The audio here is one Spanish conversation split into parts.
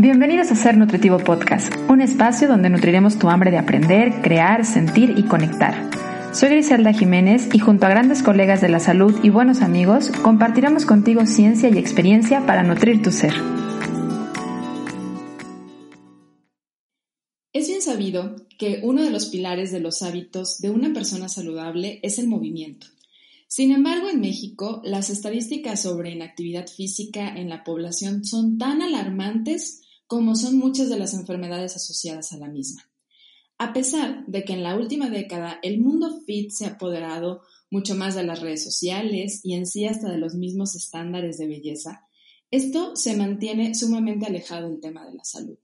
Bienvenidos a Ser Nutritivo Podcast, un espacio donde nutriremos tu hambre de aprender, crear, sentir y conectar. Soy Griselda Jiménez y junto a grandes colegas de la salud y buenos amigos, compartiremos contigo ciencia y experiencia para nutrir tu ser. Es bien sabido que uno de los pilares de los hábitos de una persona saludable es el movimiento. Sin embargo, en México, las estadísticas sobre inactividad física en la población son tan alarmantes como son muchas de las enfermedades asociadas a la misma. A pesar de que en la última década el mundo fit se ha apoderado mucho más de las redes sociales y en sí hasta de los mismos estándares de belleza, esto se mantiene sumamente alejado del tema de la salud.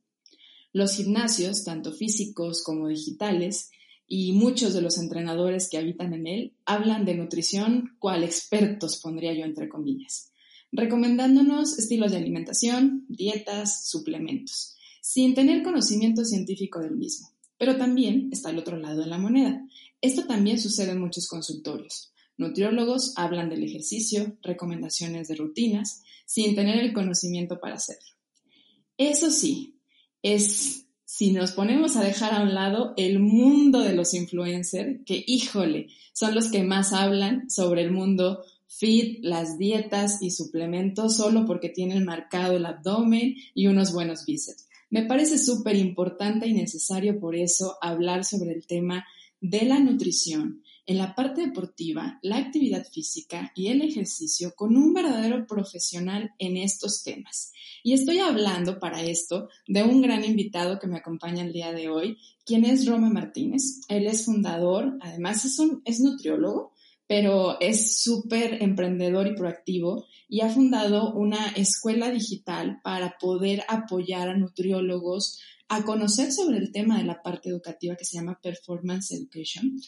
Los gimnasios, tanto físicos como digitales, y muchos de los entrenadores que habitan en él hablan de nutrición cual expertos, pondría yo entre comillas recomendándonos estilos de alimentación, dietas, suplementos, sin tener conocimiento científico del mismo. Pero también está el otro lado de la moneda. Esto también sucede en muchos consultorios. Nutriólogos hablan del ejercicio, recomendaciones de rutinas, sin tener el conocimiento para hacerlo. Eso sí, es si nos ponemos a dejar a un lado el mundo de los influencers, que híjole, son los que más hablan sobre el mundo fit, las dietas y suplementos solo porque tienen marcado el abdomen y unos buenos bíceps. Me parece súper importante y necesario por eso hablar sobre el tema de la nutrición en la parte deportiva, la actividad física y el ejercicio con un verdadero profesional en estos temas. Y estoy hablando para esto de un gran invitado que me acompaña el día de hoy, quien es Roma Martínez. Él es fundador, además es, nutriólogo, pero es súper emprendedor y proactivo y ha fundado una escuela digital para poder apoyar a nutriólogos a conocer sobre el tema de la parte educativa que se llama Performance Education.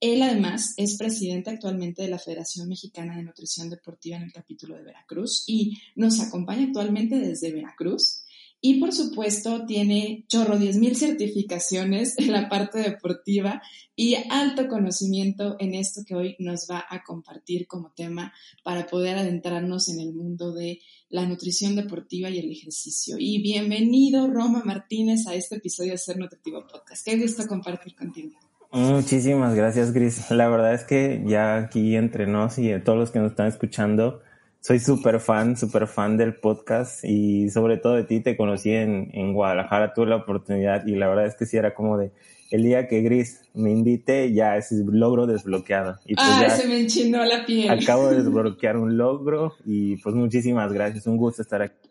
Él además es presidente actualmente de la Federación Mexicana de Nutrición Deportiva en el capítulo de Veracruz y nos acompaña actualmente desde Veracruz. Y por supuesto tiene chorro 10.000 certificaciones en la parte deportiva y alto conocimiento en esto que hoy nos va a compartir como tema para poder adentrarnos en el mundo de la nutrición deportiva y el ejercicio. Y bienvenido Roma Martínez a este episodio de Ser Nutritivo Podcast. Qué gusto compartir contigo. Muchísimas gracias, Gris. La verdad es que ya aquí entre nos y todos los que nos están escuchando, soy súper fan, súper fan del podcast y sobre todo de ti te conocí en, en Guadalajara, tuve la oportunidad y la verdad es que sí era como de el día que Gris me invite ya es logro desbloqueado. Y pues ah, se me enchinó la piel. Acabo de desbloquear un logro y pues muchísimas gracias, un gusto estar aquí.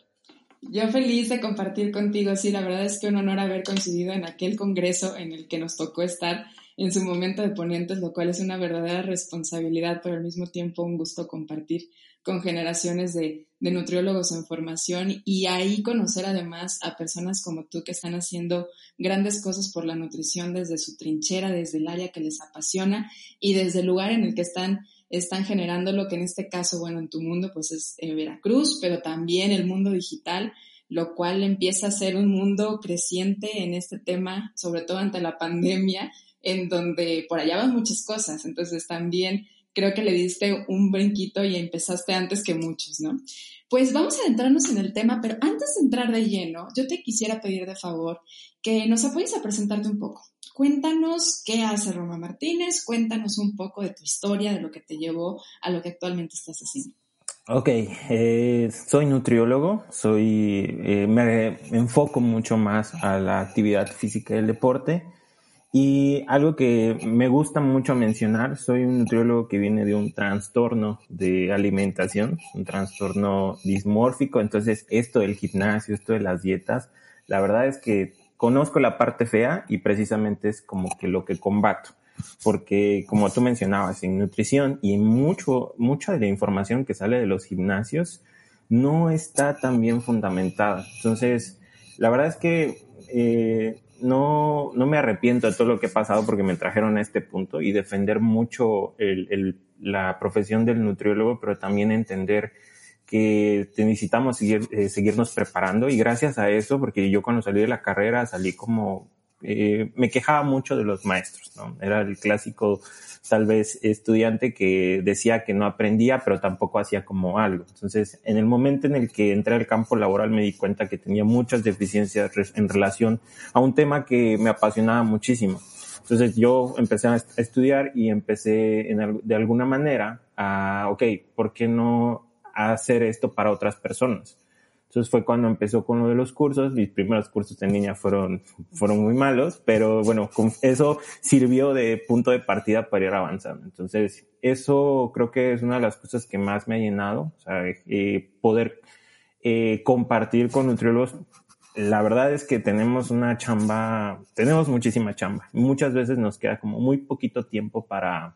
Yo feliz de compartir contigo, sí, la verdad es que un honor haber coincidido en aquel congreso en el que nos tocó estar en su momento de ponentes, lo cual es una verdadera responsabilidad, pero al mismo tiempo un gusto compartir con generaciones de, nutriólogos en formación y ahí conocer además a personas como tú que están haciendo grandes cosas por la nutrición desde su trinchera, desde el área que les apasiona y desde el lugar en el que están están generando lo que en este caso, bueno, en tu mundo pues es eh, Veracruz, pero también el mundo digital, lo cual empieza a ser un mundo creciente en este tema, sobre todo ante la pandemia, en donde por allá van muchas cosas. Entonces también creo que le diste un brinquito y empezaste antes que muchos, ¿no? Pues vamos a adentrarnos en el tema, pero antes de entrar de lleno, yo te quisiera pedir de favor que nos apoyes a presentarte un poco. Cuéntanos qué hace Roma Martínez, cuéntanos un poco de tu historia, de lo que te llevó a lo que actualmente estás haciendo. Ok, eh, soy nutriólogo, soy, eh, me enfoco mucho más a la actividad física y el deporte. Y algo que me gusta mucho mencionar, soy un nutriólogo que viene de un trastorno de alimentación, un trastorno dismórfico, entonces esto del gimnasio, esto de las dietas, la verdad es que conozco la parte fea y precisamente es como que lo que combato, porque como tú mencionabas, en nutrición y mucho, mucha de la información que sale de los gimnasios no está tan bien fundamentada. Entonces, la verdad es que eh, no, no me arrepiento de todo lo que he pasado porque me trajeron a este punto y defender mucho el, la profesión del nutriólogo, pero también entender que necesitamos seguir, eh, seguirnos preparando. Y gracias a eso, porque yo cuando salí de la carrera salí como eh, me quejaba mucho de los maestros, ¿no? Era el clásico, tal vez, estudiante que decía que no aprendía, pero tampoco hacía como algo. Entonces, en el momento en el que entré al campo laboral me di cuenta que tenía muchas deficiencias en relación a un tema que me apasionaba muchísimo. Entonces yo empecé a estudiar y empecé en, de alguna manera a, ok, ¿por qué no hacer esto para otras personas? Entonces fue cuando empezó con lo de los cursos. Mis primeros cursos en línea fueron, fueron muy malos, pero bueno, eso sirvió de punto de partida para ir avanzando. Entonces, eso creo que es una de las cosas que más me ha llenado, o sea, eh, poder eh, compartir con nutriólogos. La verdad es que tenemos una chamba, tenemos muchísima chamba. Muchas veces nos queda como muy poquito tiempo para,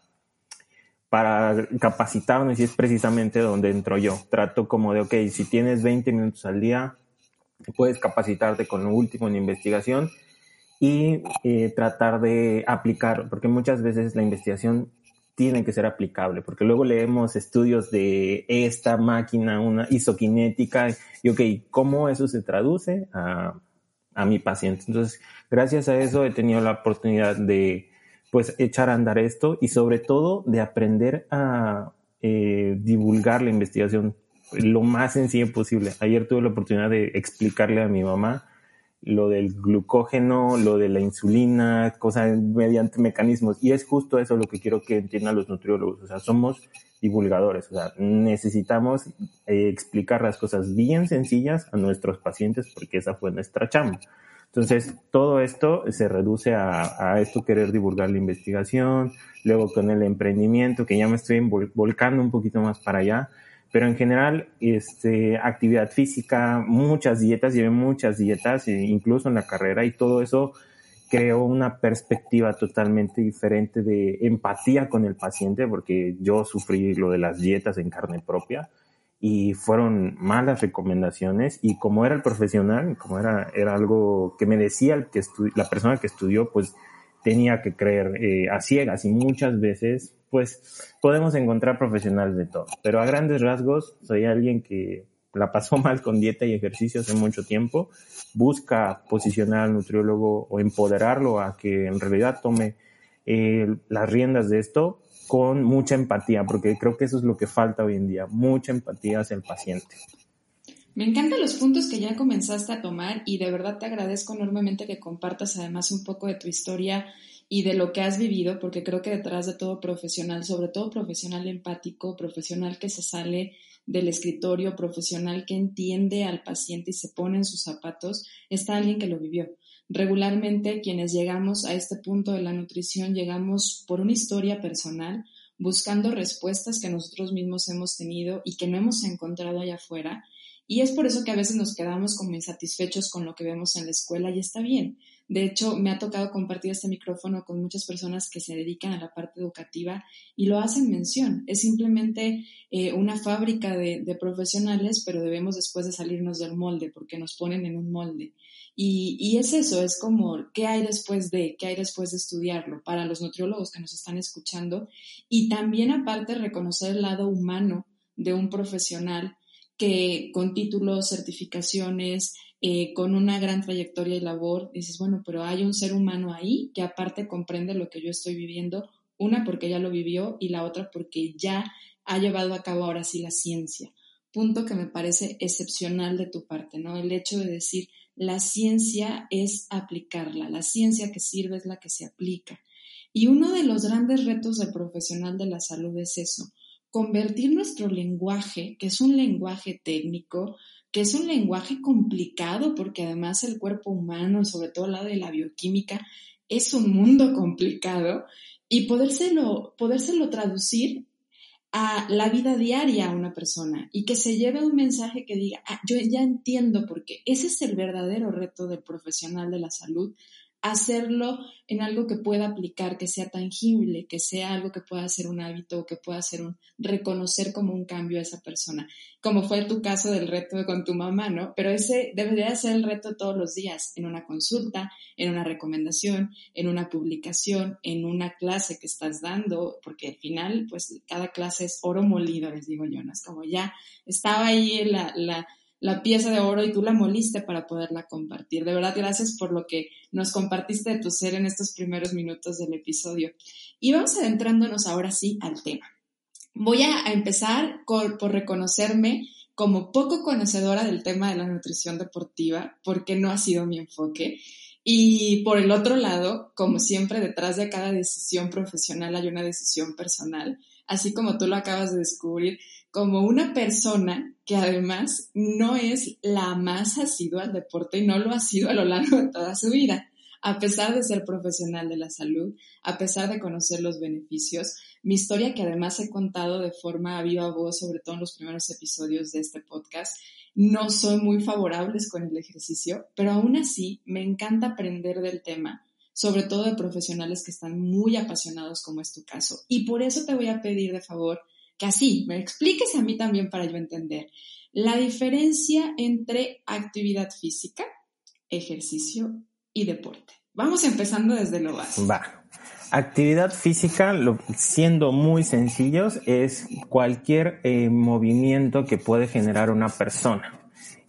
para capacitarnos y es precisamente donde entro yo. Trato como de, ok, si tienes 20 minutos al día, puedes capacitarte con lo último en investigación y eh, tratar de aplicar, porque muchas veces la investigación tiene que ser aplicable, porque luego leemos estudios de esta máquina, una isoquinética, y ok, ¿cómo eso se traduce a, a mi paciente? Entonces, gracias a eso he tenido la oportunidad de pues echar a andar esto y sobre todo de aprender a eh, divulgar la investigación lo más sencillo posible. Ayer tuve la oportunidad de explicarle a mi mamá lo del glucógeno, lo de la insulina, cosas mediante mecanismos. Y es justo eso lo que quiero que entiendan los nutriólogos. O sea, somos divulgadores. O sea, necesitamos eh, explicar las cosas bien sencillas a nuestros pacientes porque esa fue nuestra chamba. Entonces, todo esto se reduce a, esto, querer divulgar la investigación, luego con el emprendimiento, que ya me estoy volcando un poquito más para allá, pero en general, este, actividad física, muchas dietas, llevé muchas dietas, e incluso en la carrera, y todo eso creó una perspectiva totalmente diferente de empatía con el paciente, porque yo sufrí lo de las dietas en carne propia y fueron malas recomendaciones. Y como era el profesional, como era, era algo que me decía el que la persona que estudió, pues tenía que creer eh, a ciegas. Y muchas veces pues podemos encontrar profesionales de todo, pero a grandes rasgos soy alguien que la pasó mal con dieta y ejercicio hace mucho tiempo, busca posicionar al nutriólogo o empoderarlo a que en realidad tome eh, las riendas de esto con mucha empatía, porque creo que eso es lo que falta hoy en día, mucha empatía hacia el paciente. Me encantan los puntos que ya comenzaste a tomar y de verdad te agradezco enormemente que compartas además un poco de tu historia y de lo que has vivido, porque creo que detrás de todo profesional, sobre todo profesional empático, profesional que se sale del escritorio, profesional que entiende al paciente y se pone en sus zapatos, está alguien que lo vivió. Regularmente quienes llegamos a este punto de la nutrición llegamos por una historia personal, buscando respuestas que nosotros mismos hemos tenido y que no hemos encontrado allá afuera. Y es por eso que a veces nos quedamos como insatisfechos con lo que vemos en la escuela y está bien. De hecho, me ha tocado compartir este micrófono con muchas personas que se dedican a la parte educativa y lo hacen mención. Es simplemente eh, una fábrica de, profesionales, pero debemos después de salirnos del molde porque nos ponen en un molde. Y, es eso, es como, ¿qué hay después de, qué hay después de estudiarlo para los nutriólogos que nos están escuchando? Y también aparte reconocer el lado humano de un profesional que con títulos, certificaciones, eh, con una gran trayectoria y labor, dices, bueno, pero hay un ser humano ahí que aparte comprende lo que yo estoy viviendo, una porque ya lo vivió y la otra porque ya ha llevado a cabo ahora sí la ciencia. Punto que me parece excepcional de tu parte, ¿no? El hecho de decir, la ciencia es aplicarla, la ciencia que sirve es la que se aplica. Y uno de los grandes retos del profesional de la salud es eso, convertir nuestro lenguaje, que es un lenguaje técnico, que es un lenguaje complicado, porque además el cuerpo humano, sobre todo la de la bioquímica, es un mundo complicado, y podérselo, podérselo traducir a la vida diaria a una persona y que se lleve un mensaje que diga, ah, yo ya entiendo por qué. Ese es el verdadero reto del profesional de la salud, hacerlo en algo que pueda aplicar, que sea tangible, que sea algo que pueda ser un hábito, que pueda ser un reconocer como un cambio a esa persona, como fue tu caso del reto con tu mamá, ¿no? Pero ese debería ser el reto todos los días, en una consulta, en una recomendación, en una publicación, en una clase que estás dando, porque al final, pues cada clase es oro molido, les digo yo, ¿no? Es como ya estaba ahí la, la la pieza de oro y tú la moliste para poderla compartir. De verdad, gracias por lo que nos compartiste de tu ser en estos primeros minutos del episodio. Y vamos adentrándonos ahora sí al tema. Voy a empezar por reconocerme como poco conocedora del tema de la nutrición deportiva, porque no ha sido mi enfoque. Y por el otro lado, como siempre, detrás de cada decisión profesional hay una decisión personal, así como tú lo acabas de descubrir, como una persona que además no es la más asidua al deporte y no lo ha sido a lo largo de toda su vida. A pesar de ser profesional de la salud, a pesar de conocer los beneficios, mi historia que además he contado de forma viva voz, sobre todo en los primeros episodios de este podcast, no son muy favorables con el ejercicio, pero aún así me encanta aprender del tema, sobre todo de profesionales que están muy apasionados como es tu caso. Y por eso te voy a pedir de favor que así me expliques a mí también para yo entender la diferencia entre actividad física, ejercicio y deporte. Vamos empezando desde lo básico. Va. Actividad física, siendo muy sencillos, es cualquier eh, movimiento que puede generar una persona.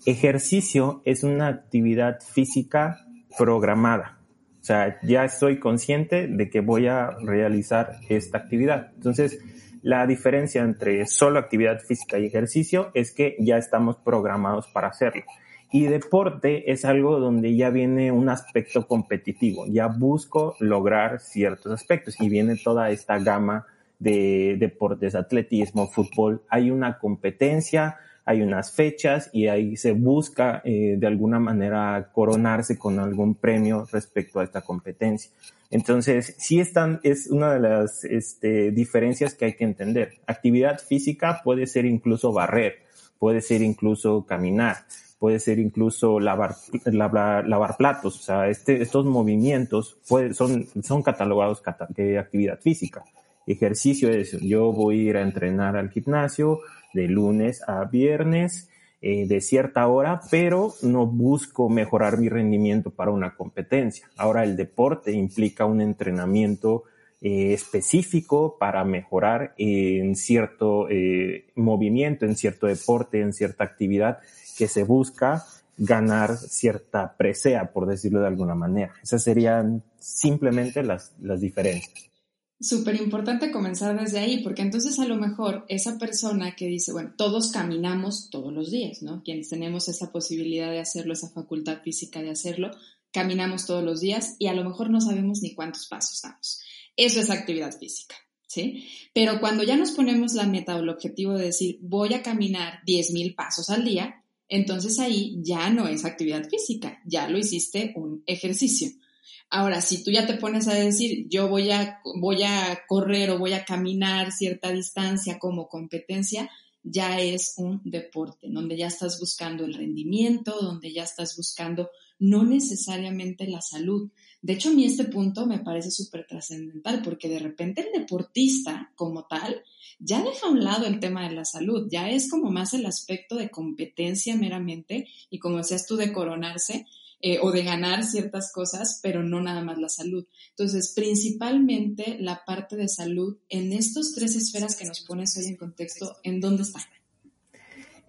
Ejercicio es una actividad física programada. O sea, ya estoy consciente de que voy a realizar esta actividad. Entonces, la diferencia entre solo actividad física y ejercicio es que ya estamos programados para hacerlo. Y deporte es algo donde ya viene un aspecto competitivo, ya busco lograr ciertos aspectos y viene toda esta gama de deportes, atletismo, fútbol, hay una competencia, hay unas fechas y ahí se busca eh, de alguna manera coronarse con algún premio respecto a esta competencia. Entonces, sí están, es una de las este, diferencias que hay que entender. Actividad física puede ser incluso barrer, puede ser incluso caminar, puede ser incluso lavar, lavar, platos. O sea, este, estos movimientos son, son catalogados de actividad física. Ejercicio es, yo voy a ir a entrenar al gimnasio de lunes a viernes, eh, de cierta hora, pero no busco mejorar mi rendimiento para una competencia. Ahora el deporte implica un entrenamiento eh, específico para mejorar en cierto eh, movimiento, en cierto deporte, en cierta actividad que se busca ganar cierta presea, por decirlo de alguna manera. Esas serían simplemente las, las diferencias. Súper importante comenzar desde ahí, porque entonces a lo mejor esa persona que dice, bueno, todos caminamos todos los días, ¿no? Quienes tenemos esa posibilidad de hacerlo, esa facultad física de hacerlo, caminamos todos los días y a lo mejor no sabemos ni cuántos pasos damos. Eso es actividad física, ¿sí? Pero cuando ya nos ponemos la meta o el objetivo de decir, voy a caminar 10.000 pasos al día, entonces ahí ya no es actividad física, ya lo hiciste un ejercicio. Ahora, si tú ya te pones a decir, yo voy a, voy a correr o voy a caminar cierta distancia como competencia, ya es un deporte, donde ya estás buscando el rendimiento, donde ya estás buscando no necesariamente la salud. De hecho, a mí este punto me parece súper trascendental porque de repente el deportista como tal ya deja a un lado el tema de la salud, ya es como más el aspecto de competencia meramente y como decías tú de coronarse, eh, o de ganar ciertas cosas, pero no nada más la salud. Entonces, principalmente la parte de salud en estos tres esferas que nos pones hoy en contexto, ¿en dónde está?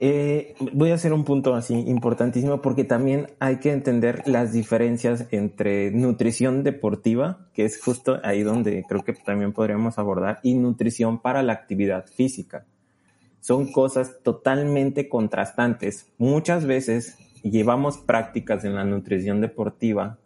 Eh, voy a hacer un punto así importantísimo porque también hay que entender las diferencias entre nutrición deportiva, que es justo ahí donde creo que también podríamos abordar, y nutrición para la actividad física. Son cosas totalmente contrastantes. Muchas veces llevamos prácticas en la nutrición deportiva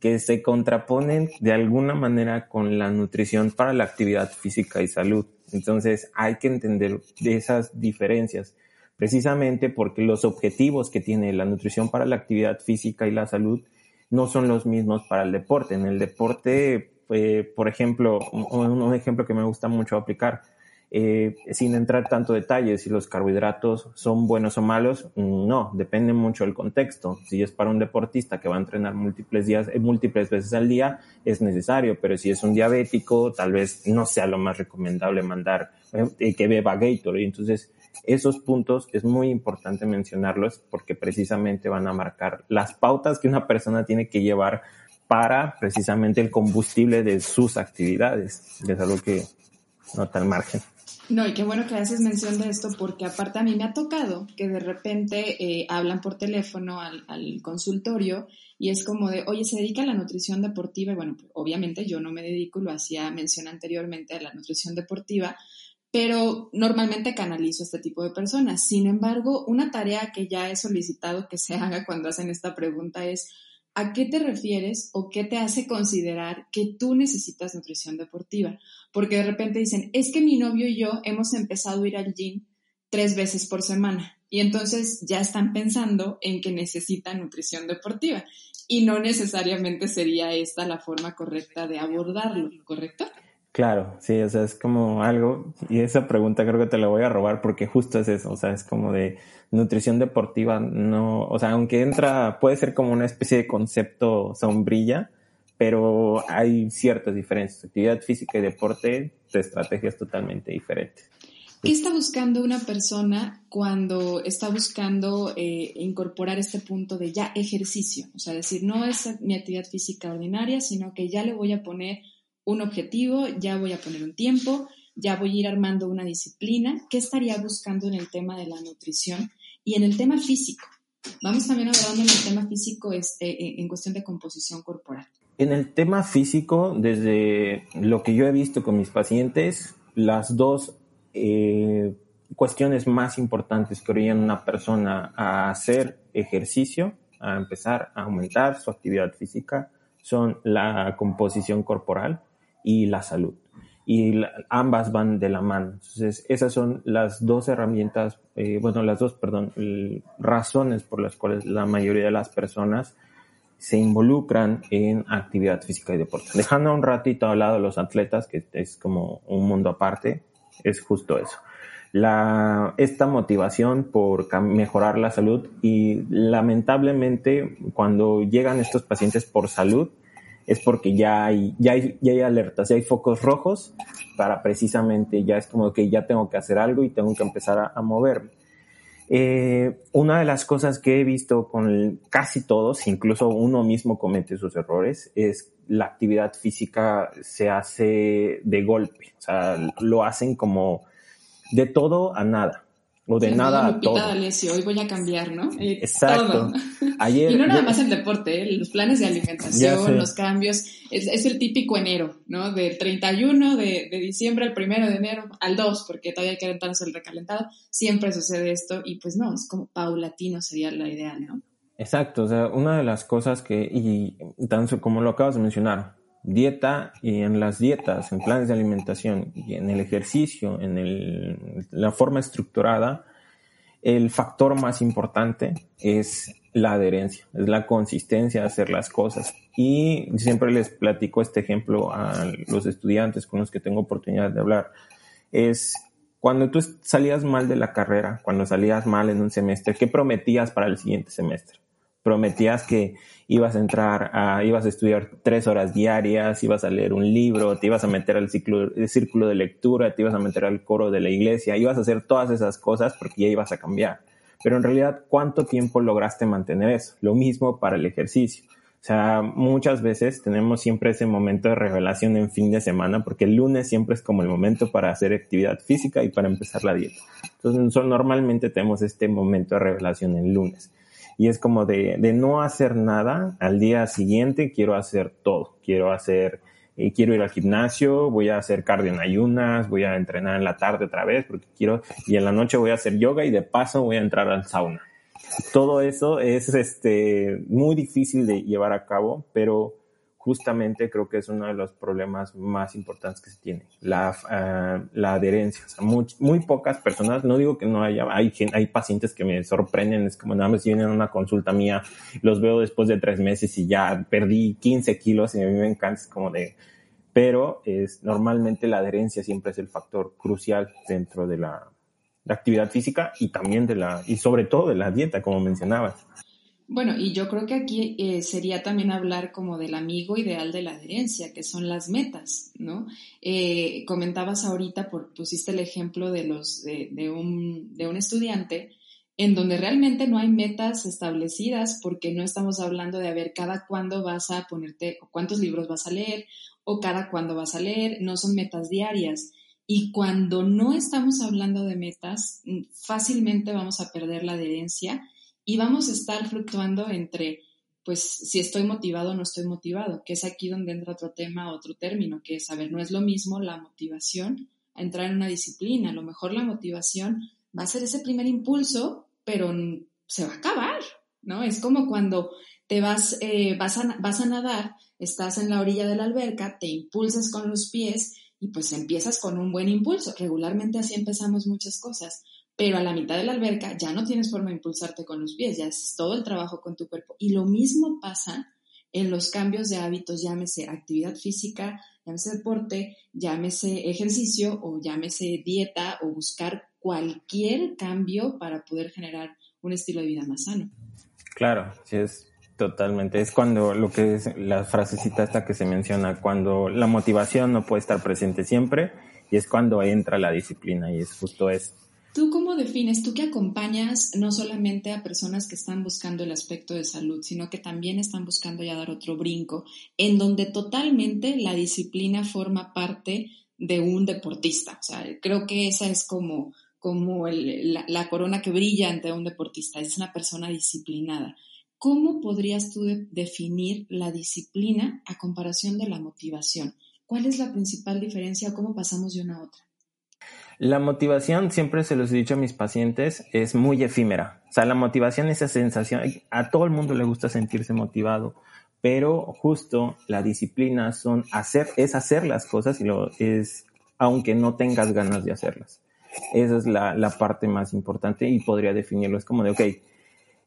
que se contraponen de alguna manera con la nutrición para la actividad física y salud. Entonces hay que entender esas diferencias, precisamente porque los objetivos que tiene la nutrición para la actividad física y la salud no son los mismos para el deporte. En el deporte, eh, por ejemplo, un ejemplo que me gusta mucho aplicar, eh, sin entrar tanto detalles, si los carbohidratos son buenos o malos, no, depende mucho del contexto. Si es para un deportista que va a entrenar múltiples días, eh, múltiples veces al día, es necesario, pero si es un diabético, tal vez no sea lo más recomendable mandar eh, que beba Gatorade. Entonces, esos puntos es muy importante mencionarlos porque precisamente van a marcar las pautas que una persona tiene que llevar para precisamente el combustible de sus actividades. Es algo que nota al margen. No, y qué bueno que haces mención de esto porque aparte a mí me ha tocado que de repente eh, hablan por teléfono al, consultorio y es como de, oye, se dedica a la nutrición deportiva y bueno, pues, obviamente yo no me dedico, lo hacía mención anteriormente a la nutrición deportiva, pero normalmente canalizo a este tipo de personas. Sin embargo, una tarea que ya he solicitado que se haga cuando hacen esta pregunta es, ¿a qué te refieres o qué te hace considerar que tú necesitas nutrición deportiva? Porque de repente dicen, es que mi novio y yo hemos empezado a ir al gym tres veces por semana y entonces ya están pensando en que necesitan nutrición deportiva y no necesariamente sería esta la forma correcta de abordarlo, ¿correcto? Claro, sí, o sea, es como algo, y esa pregunta creo que te la voy a robar porque justo es eso, o sea, es como de nutrición deportiva, no, o sea, aunque entra, puede ser como una especie de concepto sombrilla, pero hay ciertas diferencias. Actividad física y deporte de estrategias totalmente diferentes. ¿Qué está buscando una persona cuando está buscando eh, incorporar este punto de ya ejercicio? O sea, decir, no es mi actividad física ordinaria, sino que ya le voy a poner un objetivo, ya voy a poner un tiempo, ya voy a ir armando una disciplina. ¿Qué estaría buscando en el tema de la nutrición y en el tema físico? Vamos también hablando en el tema físico este, eh, en cuestión de composición corporal. En el tema físico, desde lo que yo he visto con mis pacientes, las dos eh, cuestiones más importantes que orillan una persona a hacer ejercicio, a empezar a aumentar su actividad física, son la composición corporal y la salud. Y ambas van de la mano. Entonces, esas son las dos herramientas, eh, bueno, las dos, perdón, razones por las cuales la mayoría de las personas se involucran en actividad física y deporte. Dejando un ratito al lado los atletas, que es como un mundo aparte, es justo eso. La, esta motivación por mejorar la salud y lamentablemente cuando llegan estos pacientes por salud, es porque ya hay, ya hay, ya hay alertas, ya hay focos rojos para precisamente, ya es como que ya tengo que hacer algo y tengo que empezar a, moverme. Eh, una de las cosas que he visto con casi todos, incluso uno mismo comete sus errores, es la actividad física se hace de golpe, o sea, lo hacen como de todo a nada o de nada a todo. hoy voy a cambiar, ¿no? Exacto. Ayer, y no nada más el deporte, ¿eh? los planes de alimentación, los cambios, es, el típico enero, ¿no? Del 31 de, de diciembre al 1 de enero al 2, porque todavía hay que el recalentado, siempre sucede esto y pues no, es como paulatino sería la idea, ¿no? Exacto, o sea, una de las cosas que, y tanto como lo acabas de mencionar, dieta y en las dietas, en planes de alimentación y en el ejercicio, en el, la forma estructurada, el factor más importante es la adherencia, es la consistencia de hacer las cosas. Y siempre les platico este ejemplo a los estudiantes con los que tengo oportunidad de hablar. Es cuando tú salías mal de la carrera, cuando salías mal en un semestre, ¿qué prometías para el siguiente semestre? Prometías que ibas a entrar a, ibas a estudiar tres horas diarias, ibas a leer un libro, te ibas a meter al ciclo, círculo de lectura, te ibas a meter al coro de la iglesia, ibas a hacer todas esas cosas porque ya ibas a cambiar. Pero en realidad, ¿cuánto tiempo lograste mantener eso? Lo mismo para el ejercicio. O sea, muchas veces tenemos siempre ese momento de revelación en fin de semana, porque el lunes siempre es como el momento para hacer actividad física y para empezar la dieta. Entonces, normalmente tenemos este momento de revelación el lunes y es como de, de, no hacer nada, al día siguiente quiero hacer todo, quiero hacer, eh, quiero ir al gimnasio, voy a hacer cardio en ayunas, voy a entrenar en la tarde otra vez porque quiero, y en la noche voy a hacer yoga y de paso voy a entrar al sauna. Todo eso es este, muy difícil de llevar a cabo, pero justamente creo que es uno de los problemas más importantes que se tiene, la, uh, la adherencia. O sea, muy, pocas personas, no digo que no haya, hay, hay pacientes que me sorprenden, es como nada más vienen a una consulta mía, los veo después de tres meses y ya perdí 15 kilos y a mí me encanta, es como de, pero es, normalmente la adherencia siempre es el factor crucial dentro de la, la actividad física y también de la, y sobre todo de la dieta, como mencionabas. Bueno, y yo creo que aquí eh, sería también hablar como del amigo ideal de la adherencia, que son las metas, ¿no? Eh, comentabas ahorita, pusiste el ejemplo de, los, de, un, de un estudiante en donde realmente no hay metas establecidas porque no estamos hablando de a ver cada cuándo vas a ponerte o cuántos libros vas a leer o cada cuándo vas a leer, no son metas diarias. Y cuando no estamos hablando de metas, mm, fácilmente vamos a perder la adherencia y vamos a estar fluctuando entre, pues, si estoy motivado o no estoy motivado, que es aquí donde entra otro tema, otro término, que es, a no es lo mismo la motivación a entrar en una disciplina. A lo mejor la motivación va a ser ese primer impulso, pero se va a acabar, ¿no? Es como cuando te vas, eh, vas, a, vas a nadar, estás en la orilla de la alberca, te impulsas con los pies y pues empiezas con un buen impulso. Regularmente así empezamos muchas cosas, pero a la mitad de la alberca ya no tienes forma de impulsarte con los pies, ya es todo el trabajo con tu cuerpo. Y lo mismo pasa en los cambios de hábitos, llámese actividad física, llámese deporte, llámese ejercicio o llámese dieta o buscar cualquier cambio para poder generar un estilo de vida más sano. Claro, sí es totalmente. Es cuando lo que es la frasecita esta que se menciona, cuando la motivación no puede estar presente siempre y es cuando entra la disciplina y es justo eso. ¿Tú cómo defines, tú que acompañas no solamente a personas que están buscando el aspecto de salud, sino que también están buscando ya dar otro brinco, en donde totalmente la disciplina forma parte de un deportista? O sea, creo que esa es como, como la, corona que brilla ante un deportista, es una persona disciplinada. ¿Cómo podrías tú definir la disciplina a comparación de la motivación? ¿Cuál es la principal diferencia o cómo pasamos de una a otra? La motivación, siempre se los he dicho a mis pacientes, es muy efímera. O sea, la motivación, esa sensación, a todo el mundo le gusta sentirse motivado, pero justo la disciplina son hacer, es hacer las cosas y lo es, aunque no tengas ganas de hacerlas. Esa es la, la parte más importante y podría definirlo. Es como de, ok,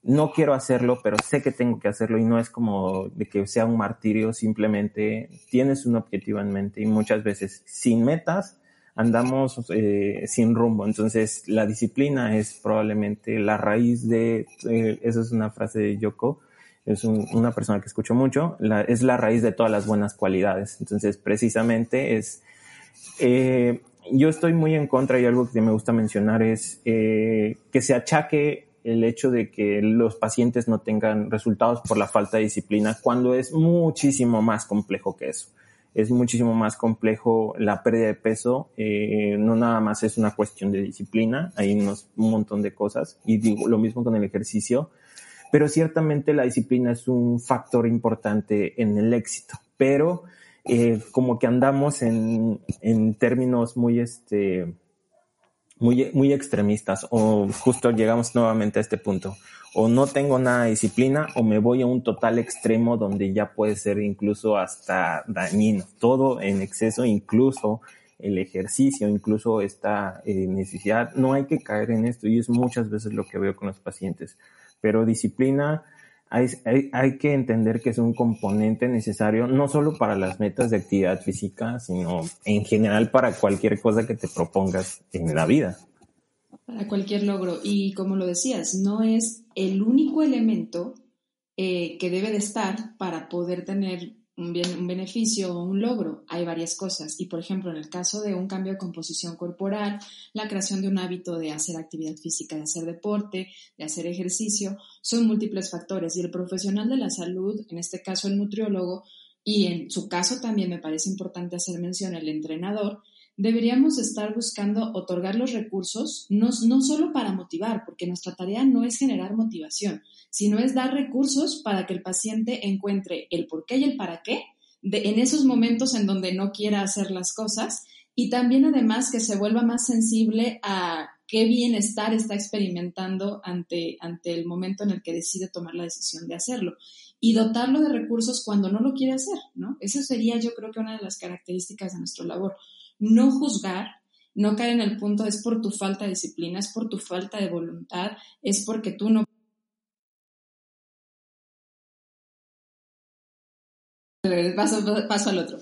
no quiero hacerlo, pero sé que tengo que hacerlo y no es como de que sea un martirio, simplemente tienes un objetivo en mente y muchas veces sin metas andamos eh, sin rumbo. Entonces, la disciplina es probablemente la raíz de, eh, esa es una frase de Yoko, es una persona que escucho mucho, es la raíz de todas las buenas cualidades. Entonces, precisamente es, eh, yo estoy muy en contra y algo que me gusta mencionar es que se achaque el hecho de que los pacientes no tengan resultados por la falta de disciplina cuando es muchísimo más complejo que eso es muchísimo más complejo la pérdida de peso. Eh, no nada más es una cuestión de disciplina, hay unos, un montón de cosas. Y digo lo mismo con el ejercicio. Pero ciertamente la disciplina es un factor importante en el éxito. Pero eh, como que andamos en, en términos muy, este, muy, muy extremistas o justo llegamos nuevamente a este punto o no tengo nada de disciplina o me voy a un total extremo donde ya puede ser incluso hasta dañino. Todo en exceso, incluso el ejercicio, incluso esta eh, necesidad. No hay que caer en esto y es muchas veces lo que veo con los pacientes. Pero disciplina, hay, hay, hay que entender que es un componente necesario no solo para las metas de actividad física, sino en general para cualquier cosa que te propongas en la vida para cualquier logro. Y como lo decías, no es el único elemento eh, que debe de estar para poder tener un, bien, un beneficio o un logro. Hay varias cosas. Y por ejemplo, en el caso de un cambio de composición corporal, la creación de un hábito de hacer actividad física, de hacer deporte, de hacer ejercicio, son múltiples factores. Y el profesional de la salud, en este caso el nutriólogo, y en su caso también me parece importante hacer mención el entrenador, deberíamos estar buscando otorgar los recursos, no, no solo para motivar, porque nuestra tarea no es generar motivación, sino es dar recursos para que el paciente encuentre el por qué y el para qué en esos momentos en donde no quiera hacer las cosas y también además que se vuelva más sensible a qué bienestar está experimentando ante, ante el momento en el que decide tomar la decisión de hacerlo y dotarlo de recursos cuando no lo quiere hacer, ¿no? Eso sería yo creo que una de las características de nuestra labor no juzgar, no caer en el punto es por tu falta de disciplina, es por tu falta de voluntad, es porque tú no... Paso, al otro.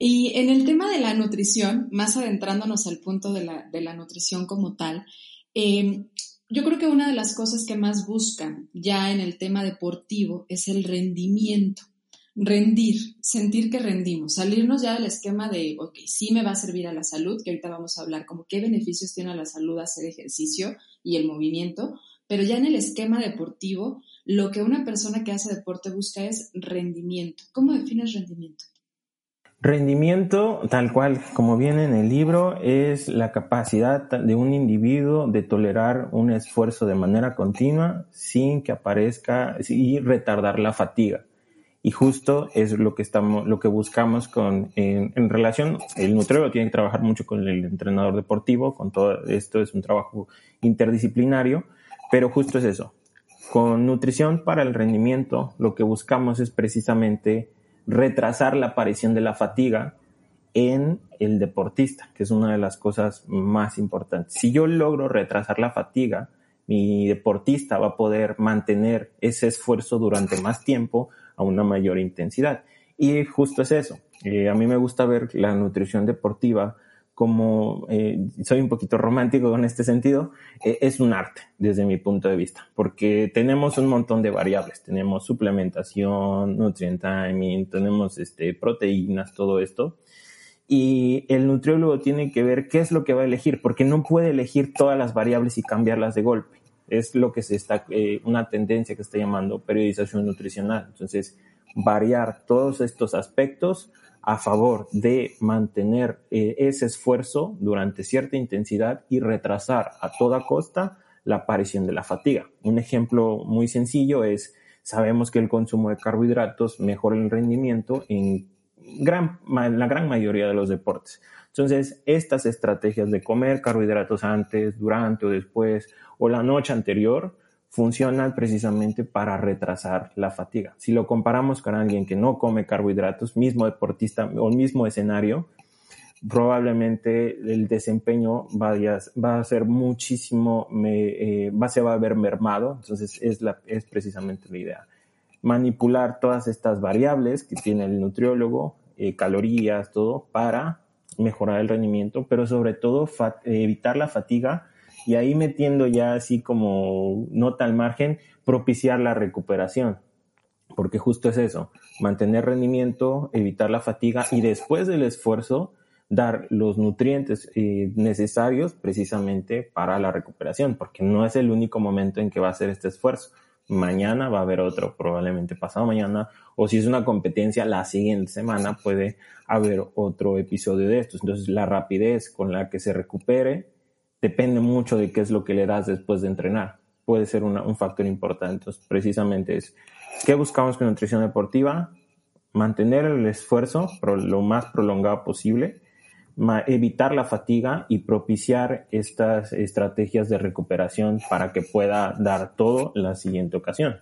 Y en el tema de la nutrición, más adentrándonos al punto de la, nutrición como tal, em, yo creo que una de las cosas que más buscan ya en el tema deportivo es el rendimiento rendir, sentir que rendimos, salirnos ya del esquema de, ok, sí me va a servir a la salud, que ahorita vamos a hablar como qué beneficios tiene a la salud hacer ejercicio y el movimiento, pero ya en el esquema deportivo, lo que una persona que hace deporte busca es rendimiento. ¿Cómo defines rendimiento? Rendimiento, tal cual como viene en el libro, es la capacidad de un individuo de tolerar un esfuerzo de manera continua sin que aparezca y retardar la fatiga. Y justo es lo que estamos, lo que buscamos con, en, relación, el nutriólogo tiene que trabajar mucho con el entrenador deportivo, con todo esto es un trabajo interdisciplinario, pero justo es eso. Con nutrición para el rendimiento, lo que buscamos es precisamente retrasar la aparición de la fatiga en el deportista, que es una de las cosas más importantes. Si yo logro retrasar la fatiga, mi deportista va a poder mantener ese esfuerzo durante más tiempo a una mayor intensidad. Y justo es eso. Eh, a mí me gusta ver la nutrición deportiva como eh, soy un poquito romántico en este sentido, eh, es un arte desde mi punto de vista, porque tenemos un montón de variables, tenemos suplementación, nutrient timing, tenemos este, proteínas, todo esto, y el nutriólogo tiene que ver qué es lo que va a elegir, porque no puede elegir todas las variables y cambiarlas de golpe. Es lo que se está, eh, una tendencia que está llamando periodización nutricional. Entonces, variar todos estos aspectos a favor de mantener eh, ese esfuerzo durante cierta intensidad y retrasar a toda costa la aparición de la fatiga. Un ejemplo muy sencillo es, sabemos que el consumo de carbohidratos mejora el rendimiento en, gran, la gran mayoría de los deportes. Entonces, estas estrategias de comer carbohidratos antes, durante o después o la noche anterior funcionan precisamente para retrasar la fatiga. Si lo comparamos con alguien que no come carbohidratos, mismo deportista o mismo escenario, probablemente el desempeño va a ser muchísimo, me, eh, va, se va a ver mermado, entonces es, precisamente la idea. Manipular todas estas variables que tiene el nutriólogo, eh, calorías, todo, para mejorar el rendimiento, pero sobre todo evitar la fatiga y ahí metiendo ya así como nota al margen, propiciar la recuperación. Porque justo es eso, mantener rendimiento, evitar la fatiga y después del esfuerzo dar los nutrientes eh, necesarios precisamente para la recuperación, porque no es el único momento en que va a hacer este esfuerzo. Mañana va a haber otro, probablemente pasado mañana, o si es una competencia, la siguiente semana puede haber otro episodio de estos. Entonces, la rapidez con la que se recupere depende mucho de qué es lo que le das después de entrenar. Puede ser un factor importante. Entonces, precisamente es, ¿qué buscamos con nutrición deportiva? Mantener el esfuerzo lo más prolongado posible, evitar la fatiga y propiciar estas estrategias de recuperación para que pueda dar todo la siguiente ocasión.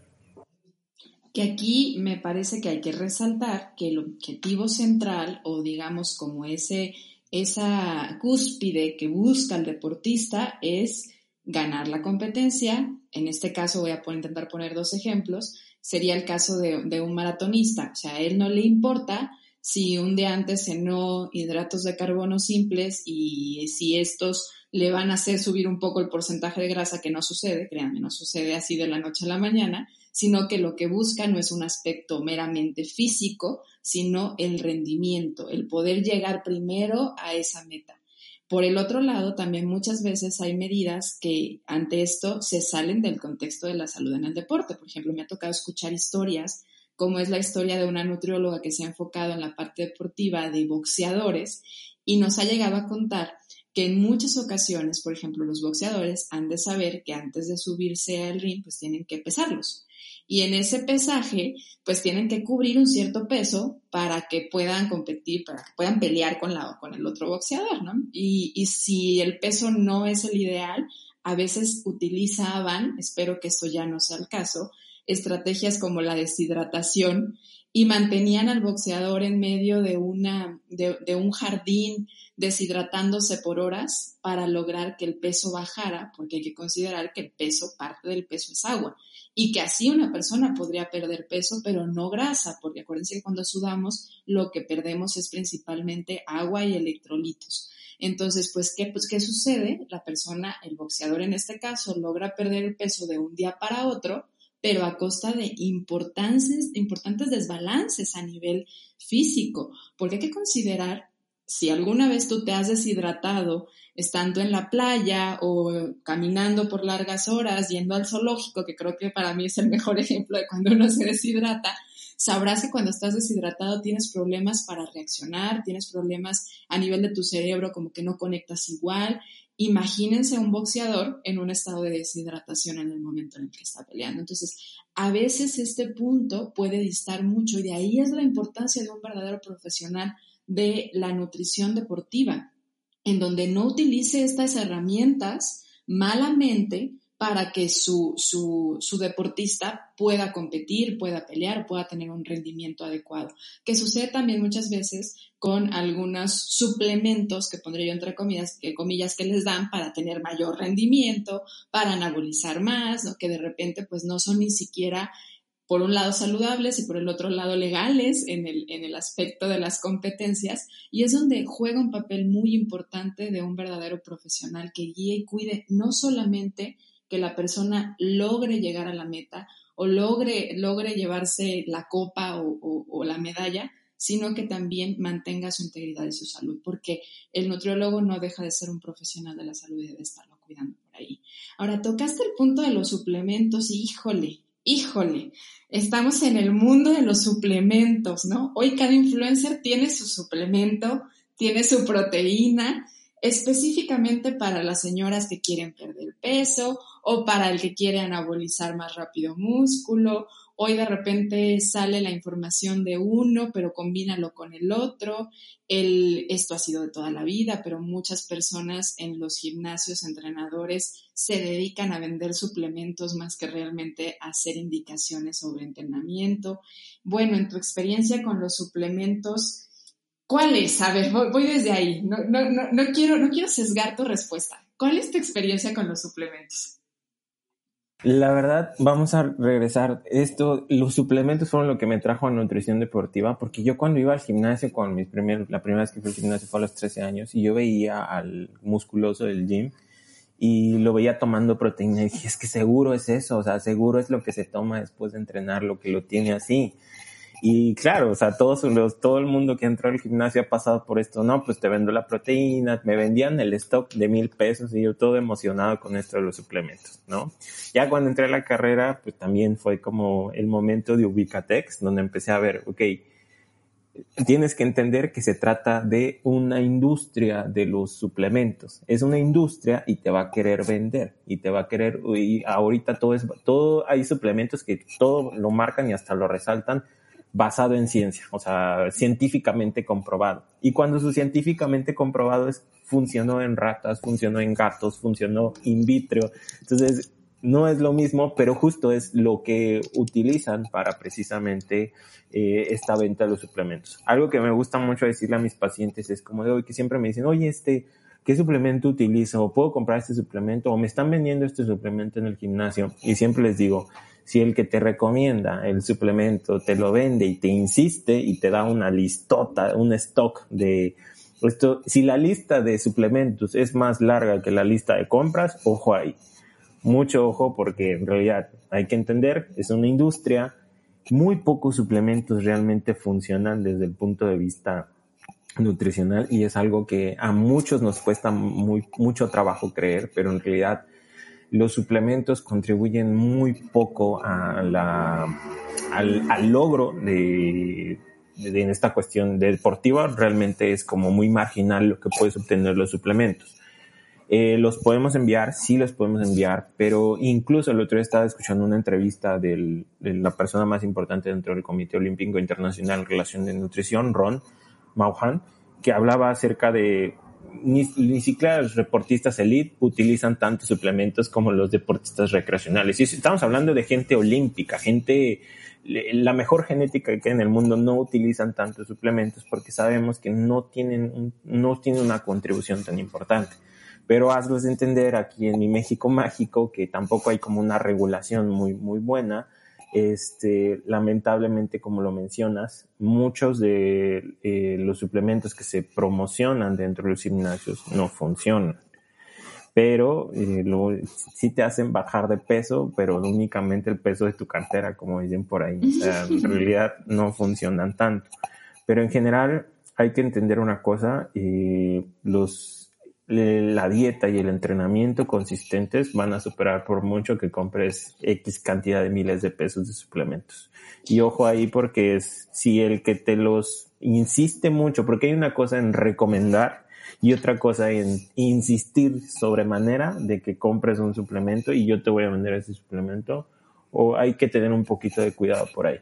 Que aquí me parece que hay que resaltar que el objetivo central o digamos como ese esa cúspide que busca el deportista es ganar la competencia. En este caso voy a intentar poner dos ejemplos. Sería el caso de, de, un maratonista. O sea, a él no le importa si un día antes cenó hidratos de carbono simples y si estos le van a hacer subir un poco el porcentaje de grasa, que no sucede, créanme, no sucede así de la noche a la mañana, sino que lo que busca no es un aspecto meramente físico, sino el rendimiento, el poder llegar primero a esa meta. Por el otro lado, también muchas veces hay medidas que ante esto se salen del contexto de la salud en el deporte. Por ejemplo, me ha tocado escuchar historias, como es la historia de una nutrióloga que se ha enfocado en la parte deportiva de boxeadores y nos ha llegado a contar que en muchas ocasiones, por ejemplo, los boxeadores han de saber que antes de subirse al ring, pues tienen que pesarlos y en ese pesaje pues tienen que cubrir un cierto peso para que puedan competir, para que puedan pelear con, la, con el otro boxeador, ¿no? Y, y si el peso no es el ideal, a veces utilizaban, espero que esto ya no sea el caso, estrategias como la deshidratación y mantenían al boxeador en medio de, una, de, de, un jardín deshidratándose por horas para lograr que el peso bajara, porque hay que considerar que el peso, parte del peso es agua y que así una persona podría perder peso, pero no grasa, porque acuérdense que cuando sudamos lo que perdemos es principalmente agua y electrolitos. Entonces, pues ¿qué, pues, ¿qué sucede? La persona, el boxeador en este caso, logra perder el peso de un día para otro, pero a costa de importantes, desbalances a nivel físico, porque hay que considerar si alguna vez tú te has deshidratado estando en la playa o caminando por largas horas, yendo al zoológico, que creo que para mí es el mejor ejemplo de cuando uno se deshidrata, sabrás que cuando estás deshidratado tienes problemas para reaccionar, tienes problemas a nivel de tu cerebro, como que no conectas igual. Imagínense un boxeador en un estado de deshidratación en el momento en el que está peleando. Entonces, a veces este punto puede distar mucho y de ahí es la importancia de un verdadero profesional de la nutrición deportiva, en donde no utilice estas herramientas malamente para que su, su, deportista pueda competir, pueda pelear, pueda tener un rendimiento adecuado. Que sucede también muchas veces con algunos suplementos que pondré yo entre comillas, que, comillas que les dan para tener mayor rendimiento, para anabolizar más, que de repente pues no son ni siquiera por un lado saludables y por el otro lado legales en el, en el aspecto de las competencias, y es donde juega un papel muy importante de un verdadero profesional que guíe y cuide no solamente que la persona logre llegar a la meta o logre, logre llevarse la copa o, la medalla, sino que también mantenga su integridad y su salud, porque el nutriólogo no deja de ser un profesional de la salud y debe estarlo cuidando por ahí. Ahora, tocaste el punto de los suplementos y híjole, híjole, estamos en el mundo de los suplementos, ¿no? Hoy cada influencer tiene su suplemento, tiene su proteína, específicamente para las señoras que quieren perder peso o para el que quiere anabolizar más rápido músculo. Hoy de repente sale la información de uno, pero combínalo con el otro. El, esto ha sido de toda la vida, pero muchas personas en los gimnasios, entrenadores, se dedican a vender suplementos más que realmente a hacer indicaciones sobre entrenamiento. Bueno, en tu experiencia con los suplementos, ¿cuál es? A ver, voy, desde ahí. No, quiero, no quiero sesgar tu respuesta. ¿Cuál es tu experiencia con los suplementos? La verdad, vamos a regresar. Esto, los suplementos fueron lo que me trajo a nutrición deportiva, porque yo cuando iba al gimnasio, con mis primeros, la primera vez que fui al gimnasio fue a los 13 años, y yo veía al musculoso del gym y lo veía tomando proteína y dije, es que seguro es eso, o sea, seguro es lo que se toma después de entrenar, lo que lo tiene así. Y claro, o sea, todos los, todo el mundo que entró al gimnasio ha pasado por esto, no, pues te vendo la proteína, me vendían el stock de mil pesos y yo todo emocionado con esto de los suplementos, ¿no? Ya cuando entré a la carrera, pues también fue como el momento de Ubicatex, donde empecé a ver, ok, tienes que entender que se trata de una industria de los suplementos. Es una industria y te va a querer vender y te va a querer, y ahorita todo es, todo, hay suplementos que todo lo marcan y hasta lo resaltan basado en ciencia, o sea, científicamente comprobado. Y cuando su científicamente comprobado es, funcionó en ratas, funcionó en gatos, funcionó in vitro. Entonces, no es lo mismo, pero justo es lo que utilizan para precisamente eh, esta venta de los suplementos. Algo que me gusta mucho decirle a mis pacientes es como de hoy que siempre me dicen, oye, este, ¿qué suplemento utilizo? ¿O puedo comprar este suplemento? ¿O me están vendiendo este suplemento en el gimnasio? Y siempre les digo, si el que te recomienda el suplemento te lo vende y te insiste y te da una listota, un stock de esto, si la lista de suplementos es más larga que la lista de compras, ojo ahí. Mucho ojo porque en realidad hay que entender, es una industria, muy pocos suplementos realmente funcionan desde el punto de vista nutricional y es algo que a muchos nos cuesta muy, mucho trabajo creer, pero en realidad los suplementos contribuyen muy poco a la, al, logro de, en esta cuestión deportiva. Realmente es como muy marginal lo que puedes obtener los suplementos. Eh, los podemos enviar, sí los podemos enviar, pero incluso el otro día estaba escuchando una entrevista de la persona más importante dentro del Comité Olímpico Internacional en relación de nutrición, Ron Mauhan, que hablaba acerca de ni, siquiera los deportistas elite utilizan tantos suplementos como los deportistas recreacionales. Y estamos hablando de gente olímpica, gente, la mejor genética que hay en el mundo no utilizan tantos suplementos porque sabemos que no tienen, no tienen una contribución tan importante. Pero hazlos entender aquí en mi México mágico que tampoco hay como una regulación muy, muy buena este, lamentablemente, como lo mencionas, muchos de eh, los suplementos que se promocionan dentro de los gimnasios no funcionan. Pero eh, sí te hacen bajar de peso, pero únicamente el peso de tu cartera, como dicen por ahí. O sea, en realidad no funcionan tanto. Pero en general hay que entender una cosa, eh, los la dieta y el entrenamiento consistentes van a superar por mucho que compres X cantidad de miles de pesos de suplementos. Y ojo ahí porque es si el que te los insiste mucho, porque hay una cosa en recomendar y otra cosa en insistir sobremanera de que compres un suplemento y yo te voy a vender ese suplemento, o hay que tener un poquito de cuidado por ahí.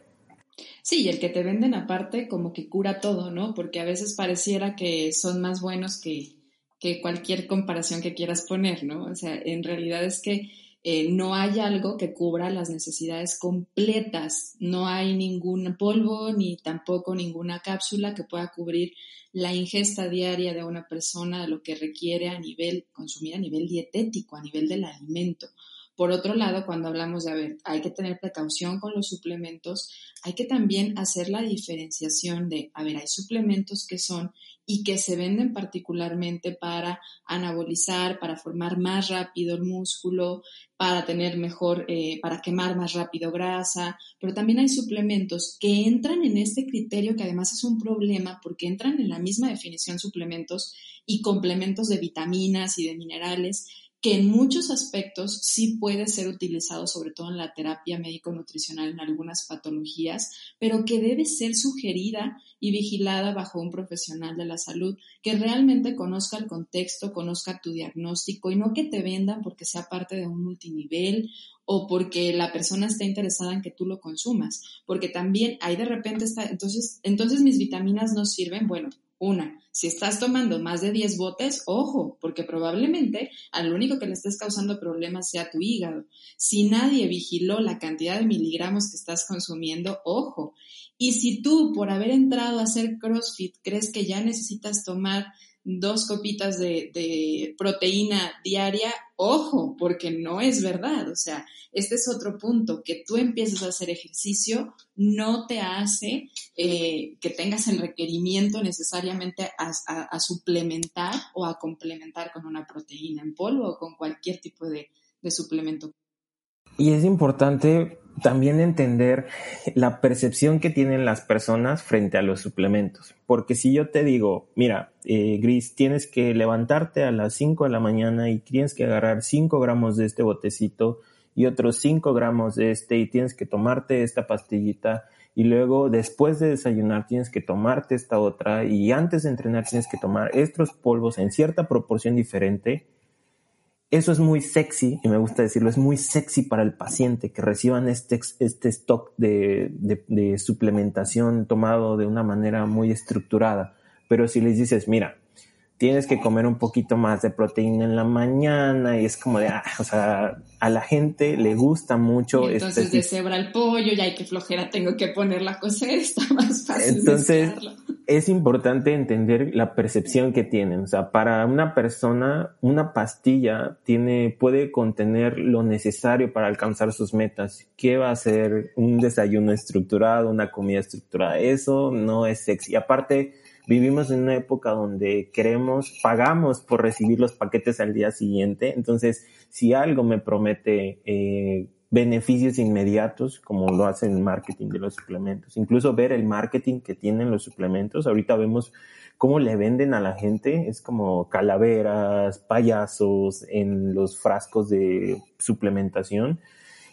Sí, y el que te venden aparte como que cura todo, ¿no? Porque a veces pareciera que son más buenos que, que cualquier comparación que quieras poner, ¿no? O sea, en realidad es que eh, no hay algo que cubra las necesidades completas, no hay ningún polvo ni tampoco ninguna cápsula que pueda cubrir la ingesta diaria de una persona lo que requiere a nivel, consumir a nivel dietético, a nivel del alimento. Por otro lado, cuando hablamos de, a ver, hay que tener precaución con los suplementos, hay que también hacer la diferenciación de, a ver, hay suplementos que son y que se venden particularmente para anabolizar, para formar más rápido el músculo, para tener mejor, eh, para quemar más rápido grasa, pero también hay suplementos que entran en este criterio que además es un problema porque entran en la misma definición suplementos y complementos de vitaminas y de minerales que en muchos aspectos sí puede ser utilizado, sobre todo en la terapia médico-nutricional en algunas patologías, pero que debe ser sugerida y vigilada bajo un profesional de la salud que realmente conozca el contexto, conozca tu diagnóstico y no que te vendan porque sea parte de un multinivel o porque la persona está interesada en que tú lo consumas, porque también hay de repente está, entonces, entonces mis vitaminas no sirven, bueno, una, si estás tomando más de 10 botes, ojo, porque probablemente al único que le estés causando problemas sea tu hígado. Si nadie vigiló la cantidad de miligramos que estás consumiendo, ojo. Y si tú, por haber entrado a hacer CrossFit, crees que ya necesitas tomar dos copitas de, proteína diaria, ojo, porque no es verdad. O sea, este es otro punto, que tú empieces a hacer ejercicio no te hace eh, que tengas el requerimiento necesariamente a, suplementar o a complementar con una proteína en polvo o con cualquier tipo de suplemento. Y es importante también entender la percepción que tienen las personas frente a los suplementos. Porque si yo te digo, mira, eh, Gris, tienes que levantarte a las 5 de la mañana y tienes que agarrar 5 gramos de este botecito y otros 5 gramos de este y tienes que tomarte esta pastillita y luego después de desayunar tienes que tomarte esta otra y antes de entrenar tienes que tomar estos polvos en cierta proporción diferente eso es muy sexy, y me gusta decirlo, es muy sexy para el paciente que reciban este, este stock de, de suplementación tomado de una manera muy estructurada. Pero si les dices, mira, tienes que comer un poquito más de proteína en la mañana y es como de, ah, o sea, a la gente le gusta mucho. Y entonces este, deshebra el pollo y hay que flojera tengo que ponerla a cocer, está más fácil. Entonces es importante entender la percepción que tienen. O sea, para una persona, una pastilla tiene, puede contener lo necesario para alcanzar sus metas. ¿Qué va a ser un desayuno estructurado, una comida estructurada? Eso no es sexy. Aparte, vivimos en una época donde queremos, pagamos por recibir los paquetes al día siguiente. Entonces, si algo me promete eh, beneficios inmediatos, como lo hace el marketing de los suplementos, incluso ver el marketing que tienen los suplementos, ahorita vemos cómo le venden a la gente, es como calaveras, payasos en los frascos de suplementación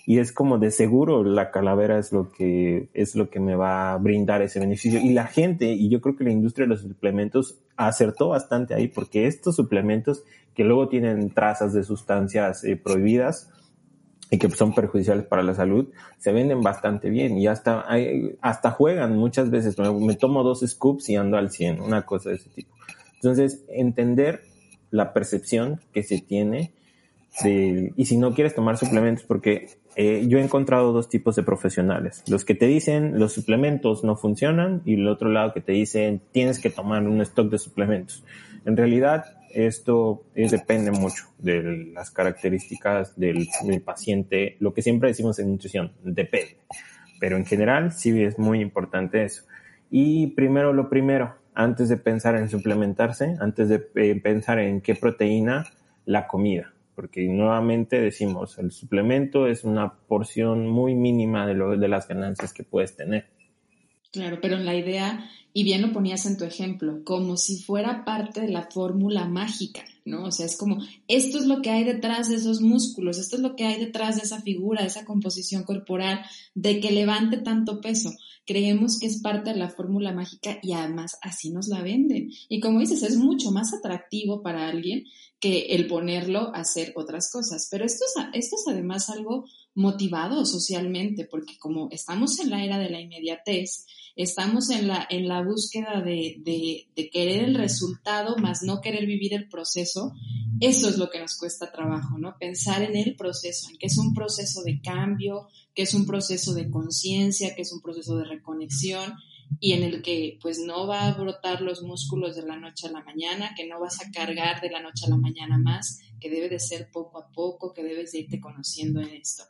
y es como de seguro la calavera es lo que es lo que me va a brindar ese beneficio y la gente y yo creo que la industria de los suplementos acertó bastante ahí porque estos suplementos que luego tienen trazas de sustancias eh, prohibidas y que son perjudiciales para la salud, se venden bastante bien y hasta, hasta juegan muchas veces. Me, me, tomo dos scoops y ando al 100, una cosa de ese tipo. Entonces, entender la percepción que se tiene de, y si no quieres tomar suplementos, porque eh, yo he encontrado dos tipos de profesionales. Los que te dicen los suplementos no funcionan y el otro lado que te dicen tienes que tomar un stock de suplementos. En realidad, esto depende mucho de las características del, del, paciente. Lo que siempre decimos en nutrición, depende. Pero en general sí es muy importante eso. Y primero lo primero, antes de pensar en suplementarse, antes de eh, pensar en qué proteína, la comida porque nuevamente decimos, el suplemento es una porción muy mínima de, lo, de las ganancias que puedes tener. Claro, pero en la idea, y bien lo ponías en tu ejemplo, como si fuera parte de la fórmula mágica. ¿No? O sea, es como, esto es lo que hay detrás de esos músculos, esto es lo que hay detrás de esa figura, de esa composición corporal, de que levante tanto peso. Creemos que es parte de la fórmula mágica y además así nos la venden. Y como dices, es mucho más atractivo para alguien que el ponerlo a hacer otras cosas. Pero esto es, esto es además algo motivado socialmente, porque como estamos en la era de la inmediatez, estamos en la, en la búsqueda de, de, querer el resultado, más no querer vivir el proceso, eso es lo que nos cuesta trabajo, ¿no? Pensar en el proceso, en que es un proceso de cambio, que es un proceso de conciencia, que es un proceso de reconexión y en el que pues no va a brotar los músculos de la noche a la mañana, que no vas a cargar de la noche a la mañana más, que debe de ser poco a poco, que debes de irte conociendo en esto.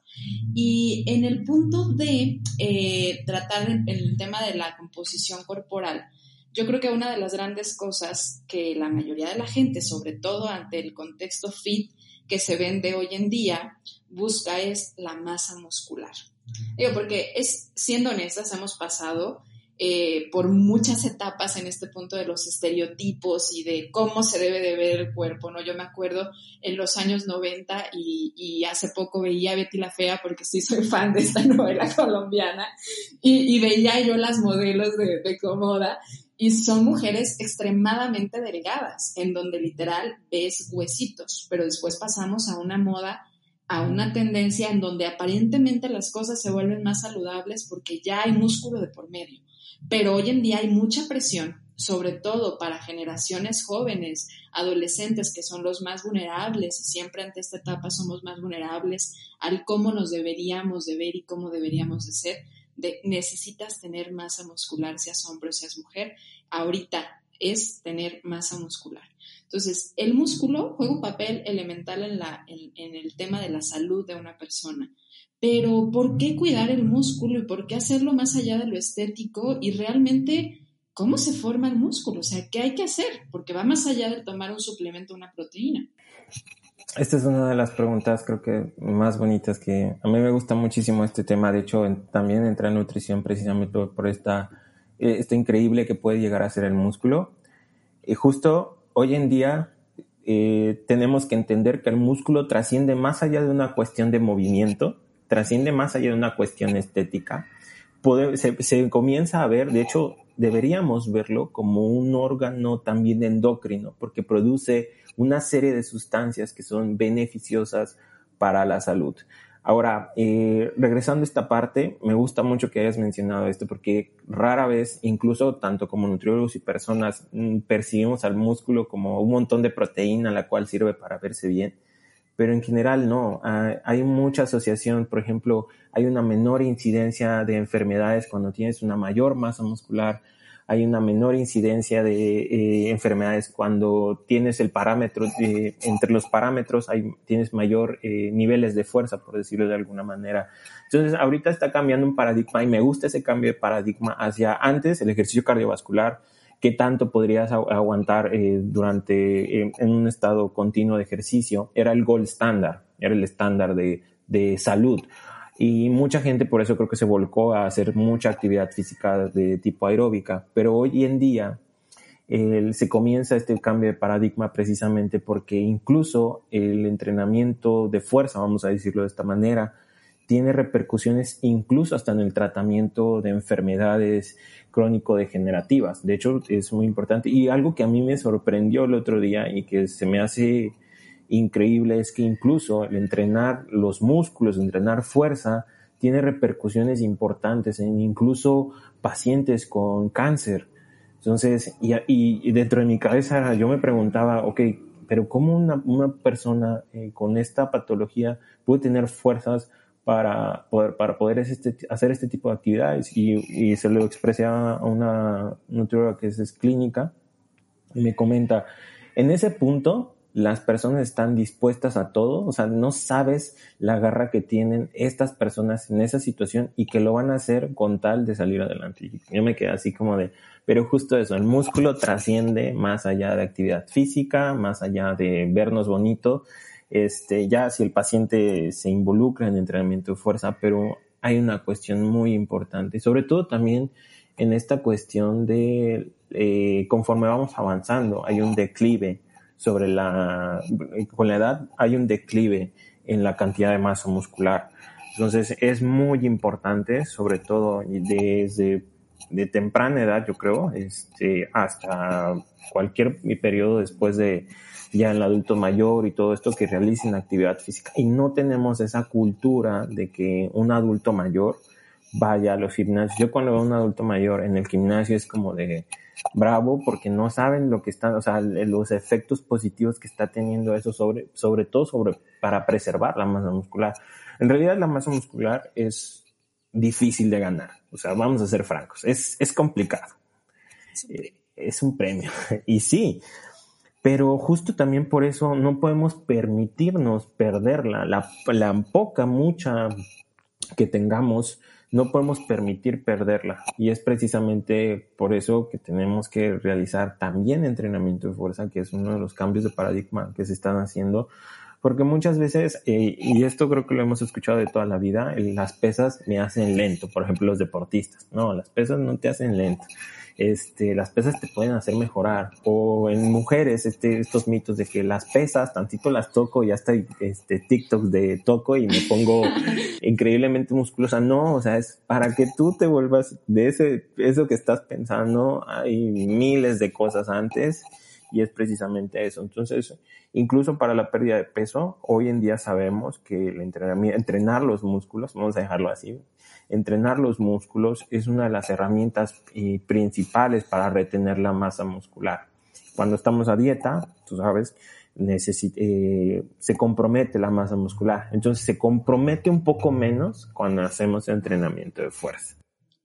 Y en el punto de eh, tratar el tema de la composición corporal, yo creo que una de las grandes cosas que la mayoría de la gente, sobre todo ante el contexto fit que se vende hoy en día, busca es la masa muscular. Digo, porque es, siendo honestas, hemos pasado eh, por muchas etapas en este punto de los estereotipos y de cómo se debe de ver el cuerpo, ¿no? Yo me acuerdo en los años 90 y, hace poco veía Betty la Fea porque sí soy fan de esta novela colombiana y, veía yo las modelos de, de Comoda y son mujeres extremadamente delgadas, en donde literal ves huesitos, pero después pasamos a una moda a una tendencia en donde aparentemente las cosas se vuelven más saludables porque ya hay músculo de por medio. Pero hoy en día hay mucha presión, sobre todo para generaciones jóvenes, adolescentes, que son los más vulnerables y siempre ante esta etapa somos más vulnerables al cómo nos deberíamos de ver y cómo deberíamos de ser. Necesitas tener masa muscular, seas hombre o seas mujer. Ahorita es tener masa muscular. Entonces, el músculo juega un papel elemental en el tema de la salud de una persona. Pero ¿por qué cuidar el músculo y por qué hacerlo más allá de lo estético y realmente cómo se forma el músculo? O sea, ¿qué hay que hacer? Porque va más allá de tomar un suplemento, una proteína. Esta es una de las preguntas creo que más bonitas que a mí me gusta muchísimo este tema. De hecho, también entra en nutrición precisamente por esta, eh, esta increíble que puede llegar a ser el músculo. Y justo hoy en día eh, tenemos que entender que el músculo trasciende más allá de una cuestión de movimiento trasciende más allá de una cuestión estética. se, comienza a ver, de hecho, deberíamos verlo como un órgano también endocrino, porque produce una serie de sustancias que son beneficiosas para la salud. Ahora, eh, regresando a esta parte, me gusta mucho que hayas mencionado esto porque rara vez, incluso tanto como nutriólogos y personas, mm, percibimos al músculo como un montón de proteína la cual sirve para verse bien pero en general no. Ah, hay mucha asociación, por ejemplo, hay una menor incidencia de enfermedades cuando tienes una mayor masa muscular, hay una menor incidencia de eh, enfermedades cuando tienes el parámetro, entre los parámetros hay, tienes mayor eh, niveles de fuerza, por decirlo de alguna manera. Entonces, ahorita está cambiando un paradigma y me gusta ese cambio de paradigma hacia antes el ejercicio cardiovascular, qué tanto podrías aguantar eh, durante, eh, en un estado continuo de ejercicio, era el gold standard, era el estándar de, de salud. Y mucha gente por eso creo que se volcó a hacer mucha actividad física de tipo aeróbica. Pero hoy en día se comienza este cambio de paradigma precisamente porque incluso el entrenamiento de fuerza, vamos a decirlo de esta manera, tiene repercusiones incluso hasta en el tratamiento de enfermedades crónico-degenerativas. De hecho, es muy importante. Y algo que a mí me sorprendió el otro día y que se me hace increíble es que incluso el entrenar los músculos, entrenar fuerza, tiene repercusiones importantes en incluso pacientes con cáncer. Entonces, y, dentro de mi cabeza yo me preguntaba, ok, pero ¿cómo una, persona eh, con esta patología puede tener fuerzas para poder, para poder este, hacer este tipo de actividades. Y, se lo expresé a una nutrióloga que es, clínica y me comenta, en ese punto las personas están dispuestas a todo, o sea, no sabes la garra que tienen estas personas en esa situación y que lo van a hacer con tal de salir adelante. yo me quedé así como de, pero justo eso, el músculo trasciende más allá de actividad física, más allá de vernos bonito, este, ya si el paciente se involucra en entrenamiento de fuerza, pero hay una cuestión muy importante, sobre todo también en esta cuestión de eh, conforme vamos avanzando, hay un declive sobre la, con la edad hay un declive en la cantidad de masa muscular. Entonces es muy importante, sobre todo desde de temprana edad, yo creo, este, hasta cualquier periodo después de ya el adulto mayor y todo esto, que realicen actividad física. Y no tenemos esa cultura de que un adulto mayor vaya a los gimnasios. Yo cuando veo a un adulto mayor en el gimnasio es como de bravo porque no saben lo que están, o sea, los efectos positivos que está teniendo eso sobre, sobre todo sobre, para preservar la masa muscular. En realidad la masa muscular es difícil de ganar. O sea, vamos a ser francos, es, es complicado. Es un premio. y sí, pero justo también por eso no podemos permitirnos perderla. La, poca, mucha que tengamos, no podemos permitir perderla. Y es precisamente por eso que tenemos que realizar también entrenamiento de fuerza, que es uno de los cambios de paradigma que se están haciendo porque muchas veces, eh, y esto creo que lo hemos escuchado de toda la vida, las pesas me hacen lento, por ejemplo los deportistas, no, las pesas no te hacen lento, este, las pesas te pueden hacer mejorar, o en mujeres, este, estos mitos de que las pesas, tantito las toco y hasta este, TikTok de toco y me pongo increíblemente musculosa, no, o sea, es para que tú te vuelvas de ese, eso que estás pensando, hay miles de cosas antes, y es precisamente eso. Entonces, incluso para la pérdida de peso, hoy en día sabemos que el entrenamiento, entrenar los músculos, vamos a dejarlo así, entrenar los músculos es una de las herramientas eh, principales para retener la masa muscular. Cuando estamos a dieta, tú sabes, eh, se compromete la masa muscular. Entonces se compromete un poco menos cuando hacemos entrenamiento de fuerza.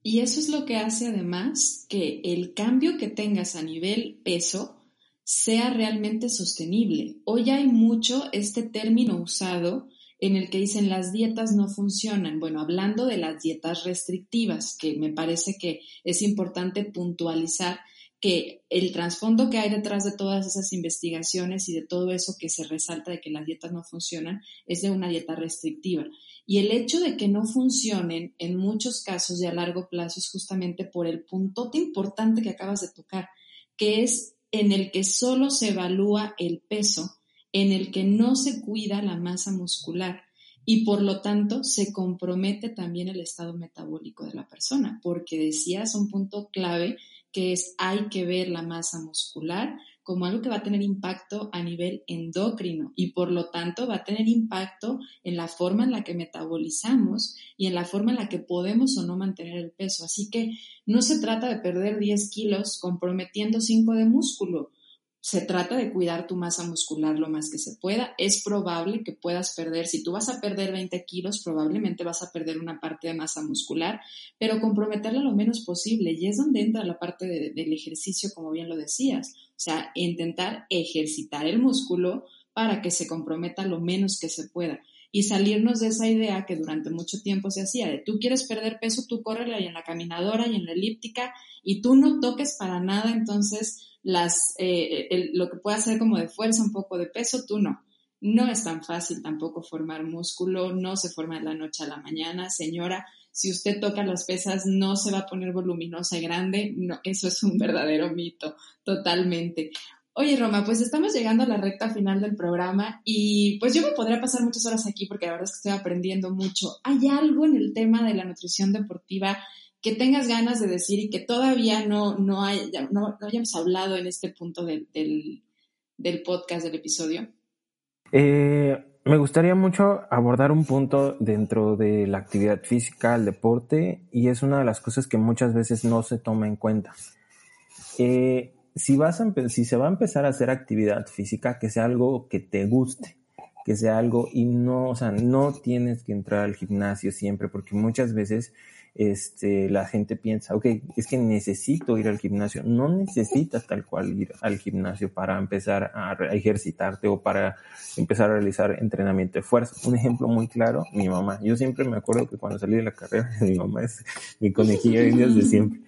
Y eso es lo que hace además que el cambio que tengas a nivel peso sea realmente sostenible. Hoy hay mucho este término usado en el que dicen las dietas no funcionan. Bueno, hablando de las dietas restrictivas, que me parece que es importante puntualizar que el trasfondo que hay detrás de todas esas investigaciones y de todo eso que se resalta de que las dietas no funcionan es de una dieta restrictiva. Y el hecho de que no funcionen en muchos casos de a largo plazo es justamente por el puntote importante que acabas de tocar, que es en el que solo se evalúa el peso, en el que no se cuida la masa muscular y por lo tanto se compromete también el estado metabólico de la persona, porque decías un punto clave que es hay que ver la masa muscular como algo que va a tener impacto a nivel endocrino y por lo tanto va a tener impacto en la forma en la que metabolizamos y en la forma en la que podemos o no mantener el peso. Así que no se trata de perder 10 kilos comprometiendo 5 de músculo se trata de cuidar tu masa muscular lo más que se pueda. Es probable que puedas perder, si tú vas a perder 20 kilos, probablemente vas a perder una parte de masa muscular, pero comprometerla lo menos posible. Y es donde entra la parte del ejercicio, como bien lo decías. O sea, intentar ejercitar el músculo para que se comprometa lo menos que se pueda. Y salirnos de esa idea que durante mucho tiempo se hacía de tú quieres perder peso, tú córrele ahí en la caminadora y en la elíptica y tú no toques para nada, entonces las, eh, lo que puede hacer como de fuerza, un poco de peso, tú no. No es tan fácil tampoco formar músculo, no se forma de la noche a la mañana. Señora, si usted toca las pesas, no se va a poner voluminosa y grande. No, eso es un verdadero mito, totalmente. Oye, Roma, pues estamos llegando a la recta final del programa y pues yo me podría pasar muchas horas aquí porque la verdad es que estoy aprendiendo mucho. ¿Hay algo en el tema de la nutrición deportiva que tengas ganas de decir y que todavía no, no, hay, no, hayamos hablado en este punto del, del, podcast, del episodio? Eh, me gustaría mucho abordar un punto dentro de la actividad física, el deporte, y es una de las cosas que muchas veces no se toma en cuenta. Eh, si, vas a si se va a empezar a hacer actividad física, que sea algo que te guste, que sea algo y no, o sea, no tienes que entrar al gimnasio siempre, porque muchas veces este, la gente piensa, ok, es que necesito ir al gimnasio. No necesitas tal cual ir al gimnasio para empezar a ejercitarte o para empezar a realizar entrenamiento de fuerza. Un ejemplo muy claro, mi mamá. Yo siempre me acuerdo que cuando salí de la carrera, mi mamá es mi conejilla desde siempre.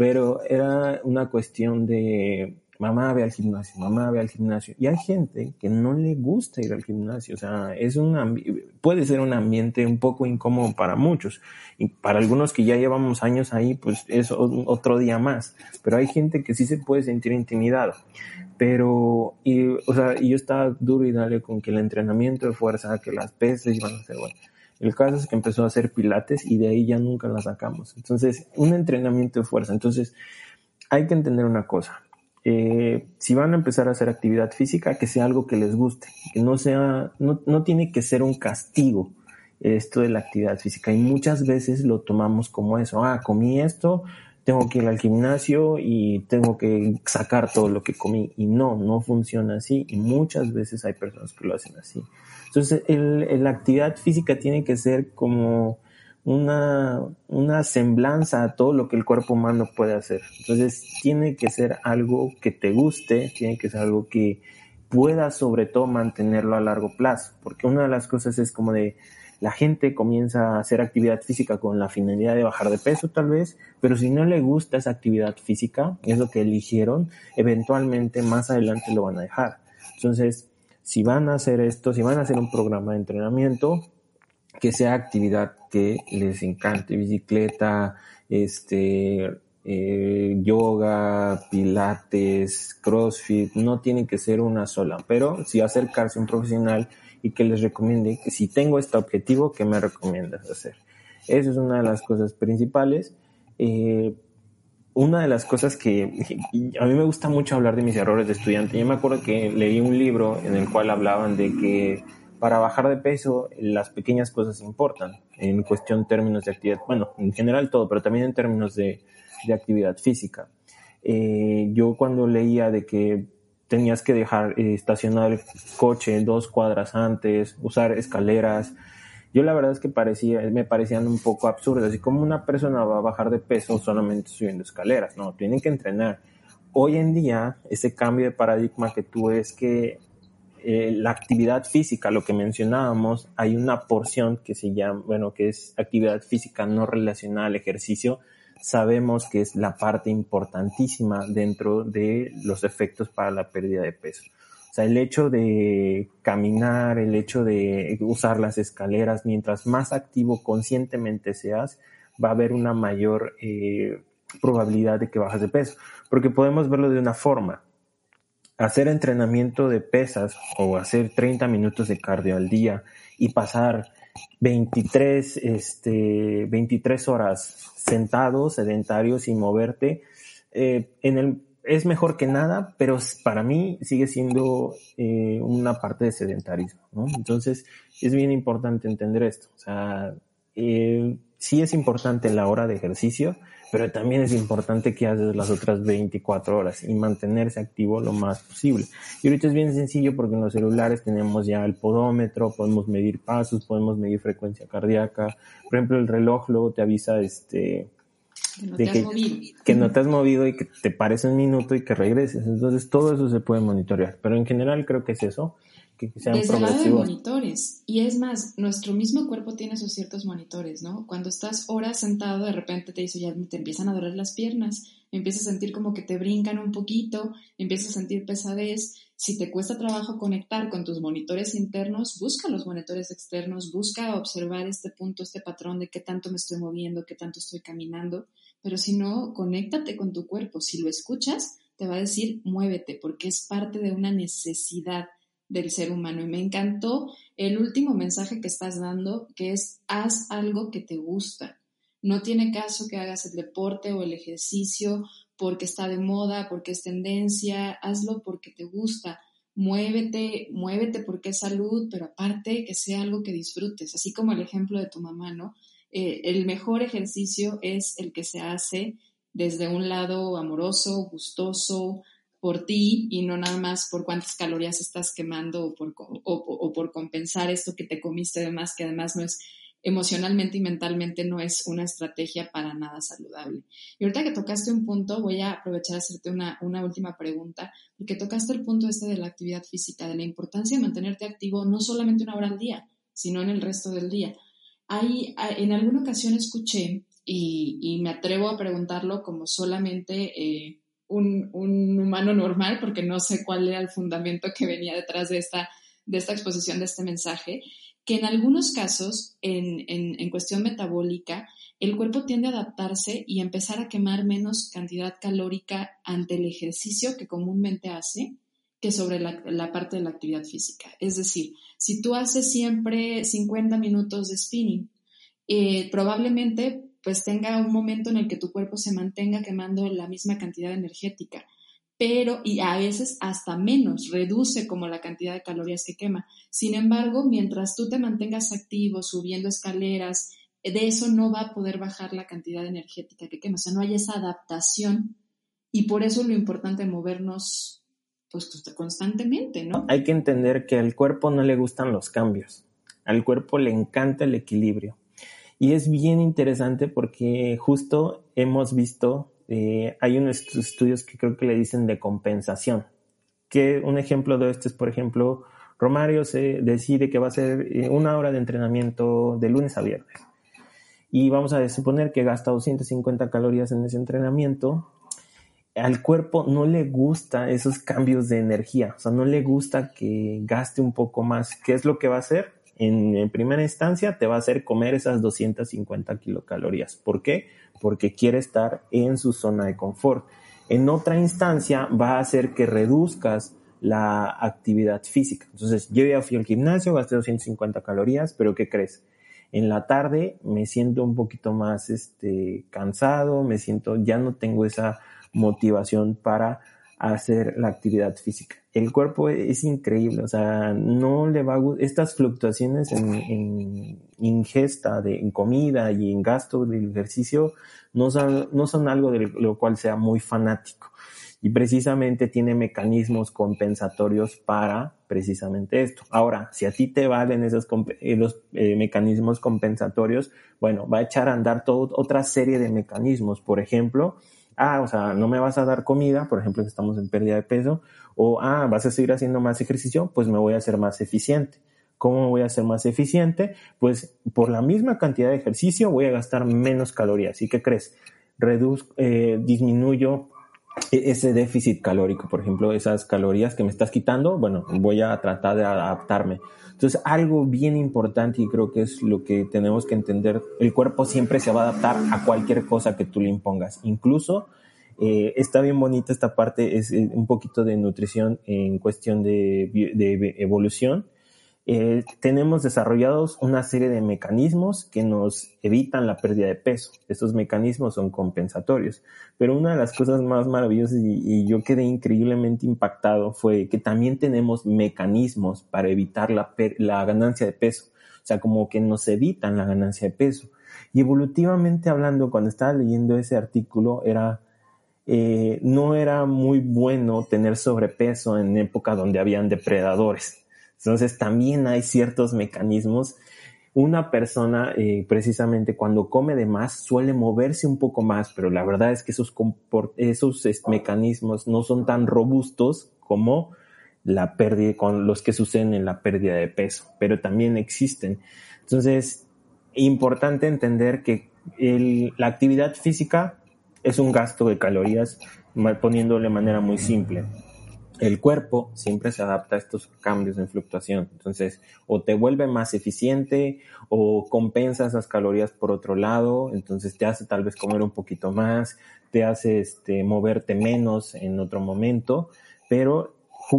Pero era una cuestión de mamá ve al gimnasio, mamá ve al gimnasio. Y hay gente que no le gusta ir al gimnasio, o sea, es un puede ser un ambiente un poco incómodo para muchos. Y para algunos que ya llevamos años ahí, pues es otro día más. Pero hay gente que sí se puede sentir intimidada. Pero, y, o sea, yo estaba duro y dale con que el entrenamiento de fuerza, que las pesas iban a ser bueno. El caso es que empezó a hacer pilates y de ahí ya nunca la sacamos. Entonces, un entrenamiento de fuerza. Entonces, hay que entender una cosa. Eh, si van a empezar a hacer actividad física, que sea algo que les guste, que no sea, no, no tiene que ser un castigo esto de la actividad física. Y muchas veces lo tomamos como eso. Ah, comí esto, tengo que ir al gimnasio y tengo que sacar todo lo que comí. Y no, no funciona así. Y muchas veces hay personas que lo hacen así. Entonces, el, la actividad física tiene que ser como una, una semblanza a todo lo que el cuerpo humano puede hacer. Entonces, tiene que ser algo que te guste, tiene que ser algo que pueda sobre todo mantenerlo a largo plazo, porque una de las cosas es como de la gente comienza a hacer actividad física con la finalidad de bajar de peso tal vez, pero si no le gusta esa actividad física, es lo que eligieron, eventualmente más adelante lo van a dejar. Entonces, si van a hacer esto, si van a hacer un programa de entrenamiento, que sea actividad que les encante, bicicleta, este, eh, yoga, pilates, crossfit, no tiene que ser una sola, pero si acercarse a un profesional y que les recomiende que si tengo este objetivo, ¿qué me recomiendas hacer? Eso es una de las cosas principales. Eh, una de las cosas que a mí me gusta mucho hablar de mis errores de estudiante. Yo me acuerdo que leí un libro en el cual hablaban de que para bajar de peso las pequeñas cosas importan en cuestión términos de actividad, bueno, en general todo, pero también en términos de, de actividad física. Eh, yo cuando leía de que tenías que dejar eh, estacionar el coche dos cuadras antes, usar escaleras, yo la verdad es que parecía, me parecían un poco absurdas, así como una persona va a bajar de peso solamente subiendo escaleras, no, tienen que entrenar. Hoy en día, ese cambio de paradigma que tú es que eh, la actividad física, lo que mencionábamos, hay una porción que se llama, bueno, que es actividad física no relacionada al ejercicio, sabemos que es la parte importantísima dentro de los efectos para la pérdida de peso. O sea, el hecho de caminar, el hecho de usar las escaleras, mientras más activo conscientemente seas, va a haber una mayor eh, probabilidad de que bajes de peso. Porque podemos verlo de una forma. Hacer entrenamiento de pesas o hacer 30 minutos de cardio al día y pasar 23, este, 23 horas sentado, sedentario, sin moverte, eh, en el es mejor que nada, pero para mí sigue siendo eh, una parte de sedentarismo. Entonces, es bien importante entender esto. O sea, eh, sí es importante la hora de ejercicio, pero también es importante que haces las otras 24 horas y mantenerse activo lo más posible. Y ahorita es bien sencillo porque en los celulares tenemos ya el podómetro, podemos medir pasos, podemos medir frecuencia cardíaca. Por ejemplo, el reloj luego te avisa este que no, te has movido. que no te has movido y que te pares un minuto y que regreses. Entonces todo eso se puede monitorear. Pero en general creo que es eso, que sean Desde el lado de monitores. Y es más, nuestro mismo cuerpo tiene esos ciertos monitores, ¿no? Cuando estás horas sentado, de repente te dice, ya te empiezan a doler las piernas, empiezas a sentir como que te brincan un poquito, empiezas a sentir pesadez. Si te cuesta trabajo conectar con tus monitores internos, busca los monitores externos, busca observar este punto, este patrón de qué tanto me estoy moviendo, qué tanto estoy caminando pero si no, conéctate con tu cuerpo. Si lo escuchas, te va a decir muévete, porque es parte de una necesidad del ser humano. Y me encantó el último mensaje que estás dando, que es haz algo que te gusta. No tiene caso que hagas el deporte o el ejercicio porque está de moda, porque es tendencia, hazlo porque te gusta. Muévete, muévete porque es salud, pero aparte que sea algo que disfrutes, así como el ejemplo de tu mamá, ¿no? Eh, el mejor ejercicio es el que se hace desde un lado amoroso, gustoso por ti y no nada más por cuántas calorías estás quemando o por, o, por compensar esto que te comiste de más, que además no es emocionalmente y mentalmente no es una estrategia para nada saludable. Y ahorita que tocaste un punto, voy a aprovechar a hacerte una, una, última pregunta, porque tocaste el punto este de la actividad física, de la importancia de mantenerte activo no solamente una hora al día, sino en el resto del día. Hay, en alguna ocasión escuché, y, me atrevo a preguntarlo como solamente eh, un, humano normal, porque no sé cuál era el fundamento que venía detrás de esta, de esta exposición de este mensaje, que en algunos casos, en, en, cuestión metabólica, el cuerpo tiende a adaptarse y empezar a quemar menos cantidad calórica ante el ejercicio que comúnmente hace que sobre la, parte de la actividad física. Es decir, si tú haces siempre 50 minutos de spinning, eh, probablemente pues tenga un momento en el que tu cuerpo se mantenga quemando la misma cantidad energética, pero y a veces hasta menos, reduce como la cantidad de calorías que quema. Sin embargo, mientras tú te mantengas activo, subiendo escaleras, de eso no va a poder bajar la cantidad energética que quema, o sea, no hay esa adaptación y por eso lo importante es movernos pues constantemente, ¿no? Hay que entender que al cuerpo no le gustan los cambios, al cuerpo le encanta el equilibrio. Y es bien interesante porque justo hemos visto, eh, hay unos estudios que creo que le dicen de compensación. Que un ejemplo de esto es, por ejemplo, Romario se decide que va a hacer eh, una hora de entrenamiento de lunes a viernes. Y vamos a suponer que gasta 250 calorías en ese entrenamiento. Al cuerpo no le gusta esos cambios de energía, o sea, no le gusta que gaste un poco más. ¿Qué es lo que va a hacer? En, primera instancia te va a hacer comer esas 250 kilocalorías. ¿Por qué? Porque quiere estar en su zona de confort. En otra instancia va a hacer que reduzcas la actividad física. Entonces, yo ya fui al gimnasio, gasté 250 calorías, pero ¿qué crees? En la tarde me siento un poquito más este, cansado, me siento, ya no tengo esa motivación para hacer la actividad física. El cuerpo es increíble, o sea, no le va a estas fluctuaciones en, ingesta de en comida y en gasto del ejercicio no son, no son algo de lo cual sea muy fanático. Y precisamente tiene mecanismos compensatorios para precisamente esto. Ahora, si a ti te valen esos eh, eh, mecanismos compensatorios, bueno, va a echar a andar toda otra serie de mecanismos. Por ejemplo, ah, o sea, no me vas a dar comida, por ejemplo, si estamos en pérdida de peso, o ah, vas a seguir haciendo más ejercicio, pues me voy a hacer más eficiente. ¿Cómo me voy a hacer más eficiente? Pues por la misma cantidad de ejercicio voy a gastar menos calorías. ¿Y qué crees? Reduzco, eh, disminuyo ese déficit calórico, por ejemplo, esas calorías que me estás quitando, bueno, voy a tratar de adaptarme. Entonces, algo bien importante y creo que es lo que tenemos que entender, el cuerpo siempre se va a adaptar a cualquier cosa que tú le impongas. Incluso, eh, está bien bonita esta parte, es eh, un poquito de nutrición en cuestión de, de evolución eh, tenemos desarrollados una serie de mecanismos que nos evitan la pérdida de peso. Estos mecanismos son compensatorios. Pero una de las cosas más maravillosas y, yo quedé increíblemente impactado fue que también tenemos mecanismos para evitar la, ganancia de peso. O sea, como que nos evitan la ganancia de peso. Y evolutivamente hablando, cuando estaba leyendo ese artículo, era... Eh, no era muy bueno tener sobrepeso en época donde habían depredadores. Entonces también hay ciertos mecanismos. Una persona eh, precisamente cuando come de más suele moverse un poco más, pero la verdad es que esos, mecanismos no son tan robustos como la pérdida, con los que suceden en la pérdida de peso, pero también existen. Entonces, importante entender que la actividad física es un gasto de calorías, poniéndolo de manera muy simple el cuerpo siempre se adapta a estos cambios en fluctuación. Entonces, o te vuelve más eficiente o compensa esas calorías por otro lado, entonces te hace tal vez comer un poquito más, te hace este, moverte menos en otro momento, pero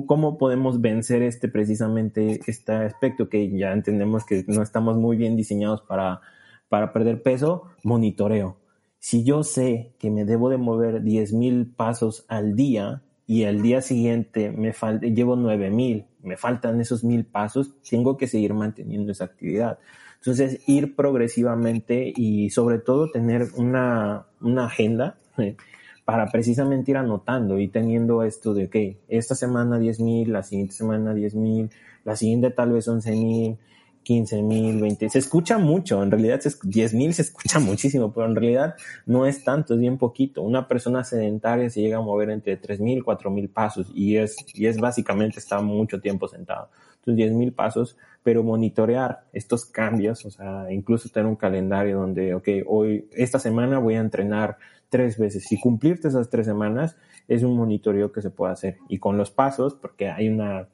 ¿cómo podemos vencer este precisamente este aspecto que ya entendemos que no estamos muy bien diseñados para, para perder peso? Monitoreo. Si yo sé que me debo de mover 10.000 pasos al día, y al día siguiente me falta, llevo 9000, me faltan esos mil pasos, tengo que seguir manteniendo esa actividad. Entonces, ir progresivamente y sobre todo tener una, una agenda eh, para precisamente ir anotando y teniendo esto de que esta semana 10.000, la siguiente semana 10.000, la siguiente tal vez 11.000, 15 mil, 20, se escucha mucho, en realidad 10 mil se escucha muchísimo, pero en realidad no es tanto, es bien poquito. Una persona sedentaria se llega a mover entre 3 mil, 4 mil pasos y es, y es básicamente está mucho tiempo sentado. Entonces 10 mil pasos, pero monitorear estos cambios, o sea, incluso tener un calendario donde, ok, hoy, esta semana voy a entrenar tres veces y cumplirte esas tres semanas es un monitoreo que se puede hacer. Y con los pasos, porque hay una,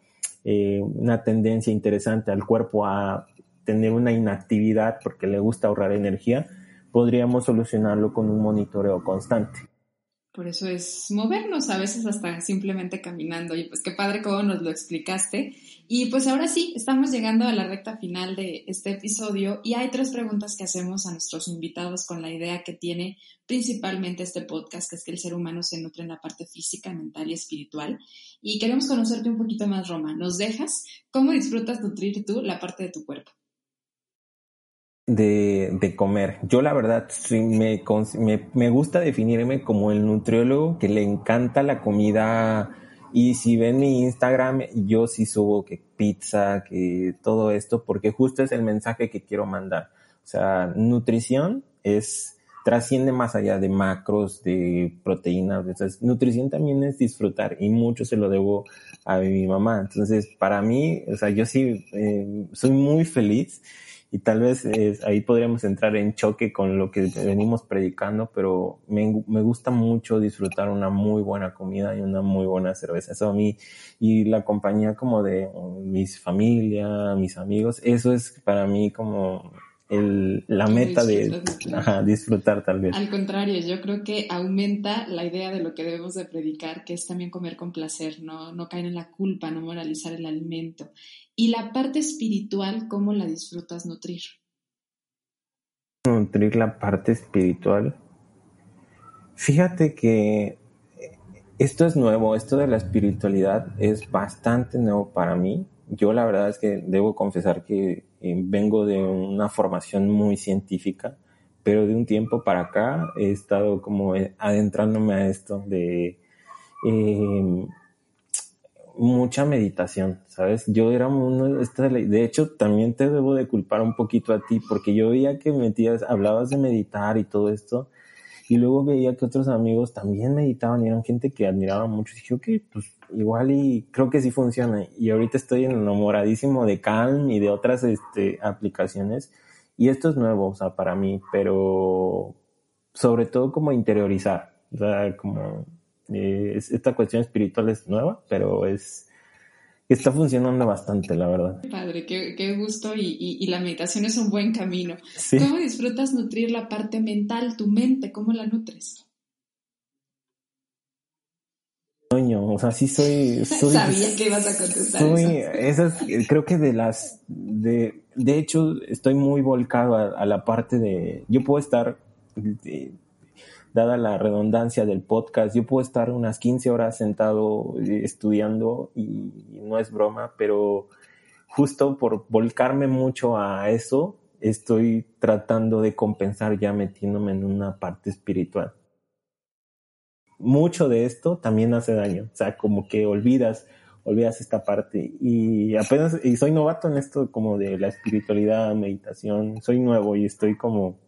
eh, una tendencia interesante al cuerpo a tener una inactividad porque le gusta ahorrar energía, podríamos solucionarlo con un monitoreo constante. Por eso es movernos, a veces hasta simplemente caminando. Y pues qué padre cómo nos lo explicaste. Y pues ahora sí, estamos llegando a la recta final de este episodio y hay tres preguntas que hacemos a nuestros invitados con la idea que tiene principalmente este podcast, que es que el ser humano se nutre en la parte física, mental y espiritual. Y queremos conocerte un poquito más, Roma. ¿Nos dejas? ¿Cómo disfrutas nutrir tú la parte de tu cuerpo? De, de comer. Yo la verdad sí me, me, me, gusta definirme como el nutriólogo que le encanta la comida y si ven mi Instagram yo sí subo que pizza, que todo esto porque justo es el mensaje que quiero mandar. O sea, nutrición es trasciende más allá de macros, de proteínas. Entonces, nutrición también es disfrutar y mucho se lo debo a mi mamá. Entonces, para mí, o sea, yo sí eh, soy muy feliz y tal vez ahí podríamos entrar en choque con lo que venimos predicando, pero me, me, gusta mucho disfrutar una muy buena comida y una muy buena cerveza. Eso a mí, y la compañía como de mis familia, mis amigos, eso es para mí como el, la meta de disfrutar tal vez. Al contrario, yo creo que aumenta la idea de lo que debemos de predicar, que es también comer con placer, no, no caer en la culpa, no moralizar el alimento. Y la parte espiritual, ¿cómo la disfrutas nutrir? Nutrir la parte espiritual. Fíjate que esto es nuevo, esto de la espiritualidad es bastante nuevo para mí. Yo la verdad es que debo confesar que vengo de una formación muy científica, pero de un tiempo para acá he estado como eh, adentrándome a esto de eh, mucha meditación, ¿sabes? Yo era uno de hecho también te debo de culpar un poquito a ti porque yo veía que metías, hablabas de meditar y todo esto y luego veía que otros amigos también meditaban y eran gente que admiraba mucho. Y dije, ok, pues igual y creo que sí funciona. Y ahorita estoy enamoradísimo de Calm y de otras este, aplicaciones. Y esto es nuevo, o sea, para mí, pero sobre todo como interiorizar. O sea, como eh, esta cuestión espiritual es nueva, pero es está funcionando bastante, la verdad. Padre, qué, gusto y, la meditación es un buen camino. ¿Cómo disfrutas nutrir la parte mental, tu mente? ¿Cómo la nutres? o sea, sí soy... Sabía que ibas a contestar soy, Esas, creo que de las... De, de hecho, estoy muy volcado a, la parte de... Yo puedo estar... dada la redundancia del podcast, yo puedo estar unas 15 horas sentado eh, estudiando y no es broma, pero justo por volcarme mucho a eso, estoy tratando de compensar ya metiéndome en una parte espiritual mucho de esto también hace daño. O sea, como que olvidas, olvidas esta parte. Y apenas, y soy novato en esto como de la espiritualidad, meditación. Soy nuevo y estoy como,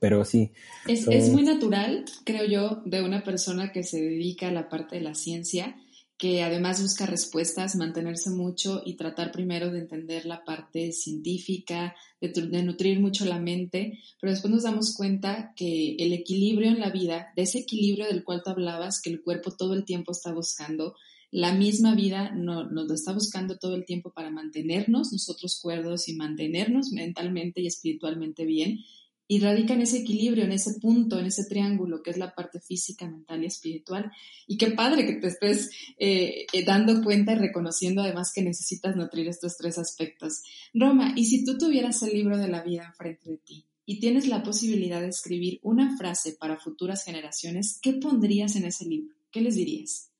pero sí. Es, es muy natural, creo yo, de una persona que se dedica a la parte de la ciencia que además busca respuestas, mantenerse mucho y tratar primero de entender la parte científica, de, nutrir mucho la mente, pero después nos damos cuenta que el equilibrio en la vida, de ese equilibrio del cual tú hablabas, que el cuerpo todo el tiempo está buscando, la misma vida no, nos lo está buscando todo el tiempo para mantenernos nosotros cuerdos y mantenernos mentalmente y espiritualmente bien y radica en ese equilibrio, en ese punto, en ese triángulo que es la parte física, mental y espiritual. Y qué padre que te estés eh, eh, dando cuenta y reconociendo además que necesitas nutrir estos tres aspectos. Roma, y si tú tuvieras el libro de la vida enfrente de ti y tienes la posibilidad de escribir una frase para futuras generaciones, ¿qué pondrías en ese libro? ¿Qué les dirías?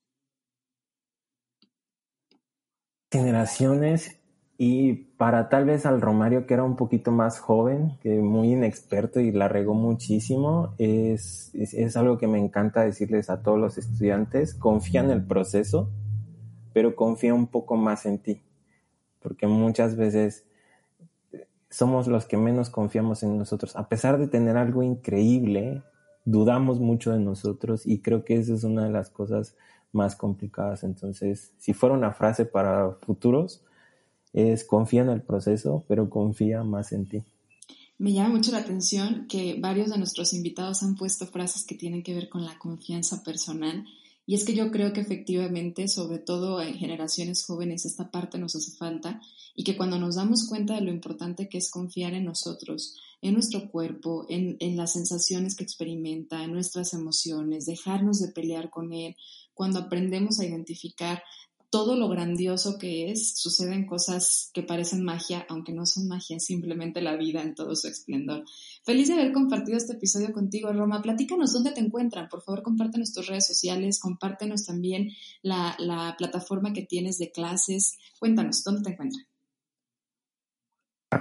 Generaciones y para tal vez al Romario, que era un poquito más joven, que muy inexperto y la regó muchísimo, es, es, algo que me encanta decirles a todos los estudiantes, confía en el proceso, pero confía un poco más en ti, porque muchas veces somos los que menos confiamos en nosotros. A pesar de tener algo increíble, dudamos mucho de nosotros y creo que esa es una de las cosas más complicadas. Entonces, si fuera una frase para futuros, es confía en el proceso, pero confía más en ti. Me llama mucho la atención que varios de nuestros invitados han puesto frases que tienen que ver con la confianza personal. Y es que yo creo que efectivamente, sobre todo en generaciones jóvenes, esta parte nos hace falta y que cuando nos damos cuenta de lo importante que es confiar en nosotros, en nuestro cuerpo, en, en las sensaciones que experimenta, en nuestras emociones, dejarnos de pelear con él, cuando aprendemos a identificar todo lo grandioso que es, suceden cosas que parecen magia, aunque no son magia, simplemente la vida en todo su esplendor. Feliz de haber compartido este episodio contigo, Roma. Platícanos dónde te encuentran. Por favor, compártenos tus redes sociales, compártenos también la, la plataforma que tienes de clases. Cuéntanos, ¿dónde te encuentran?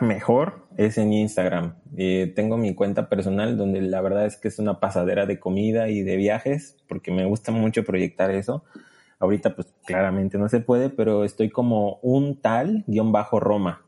Mejor es en Instagram. Eh, tengo mi cuenta personal donde la verdad es que es una pasadera de comida y de viajes, porque me gusta mucho proyectar eso Ahorita pues claramente no se puede, pero estoy como un tal guion bajo Roma,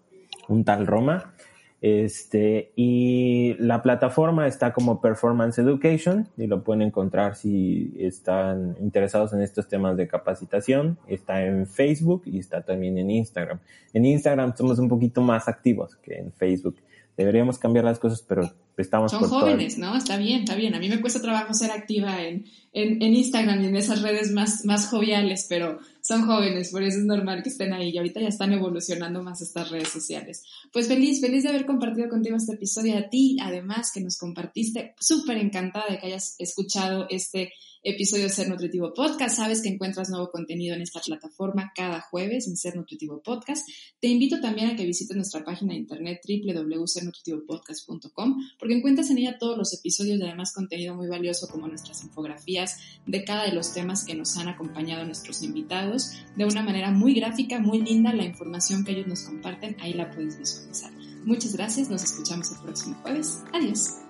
un tal Roma. Este, y la plataforma está como Performance Education y lo pueden encontrar si están interesados en estos temas de capacitación. Está en Facebook y está también en Instagram. En Instagram somos un poquito más activos que en Facebook. Deberíamos cambiar las cosas, pero estamos Son jóvenes, ¿no? Está bien, está bien. A mí me cuesta trabajo ser activa en, en, en, Instagram y en esas redes más, más joviales, pero son jóvenes, por eso es normal que estén ahí y ahorita ya están evolucionando más estas redes sociales. Pues feliz, feliz de haber compartido contigo este episodio, a ti además que nos compartiste, súper encantada de que hayas escuchado este episodio de Ser Nutritivo Podcast. Sabes que encuentras nuevo contenido en esta plataforma cada jueves en Ser Nutritivo Podcast. Te invito también a que visites nuestra página de internet www.sernutritivopodcast.com porque encuentras en ella todos los episodios y además contenido muy valioso como nuestras infografías de cada de los temas que nos han acompañado nuestros invitados. De una manera muy gráfica, muy linda, la información que ellos nos comparten, ahí la puedes visualizar. Muchas gracias, nos escuchamos el próximo jueves. Adiós.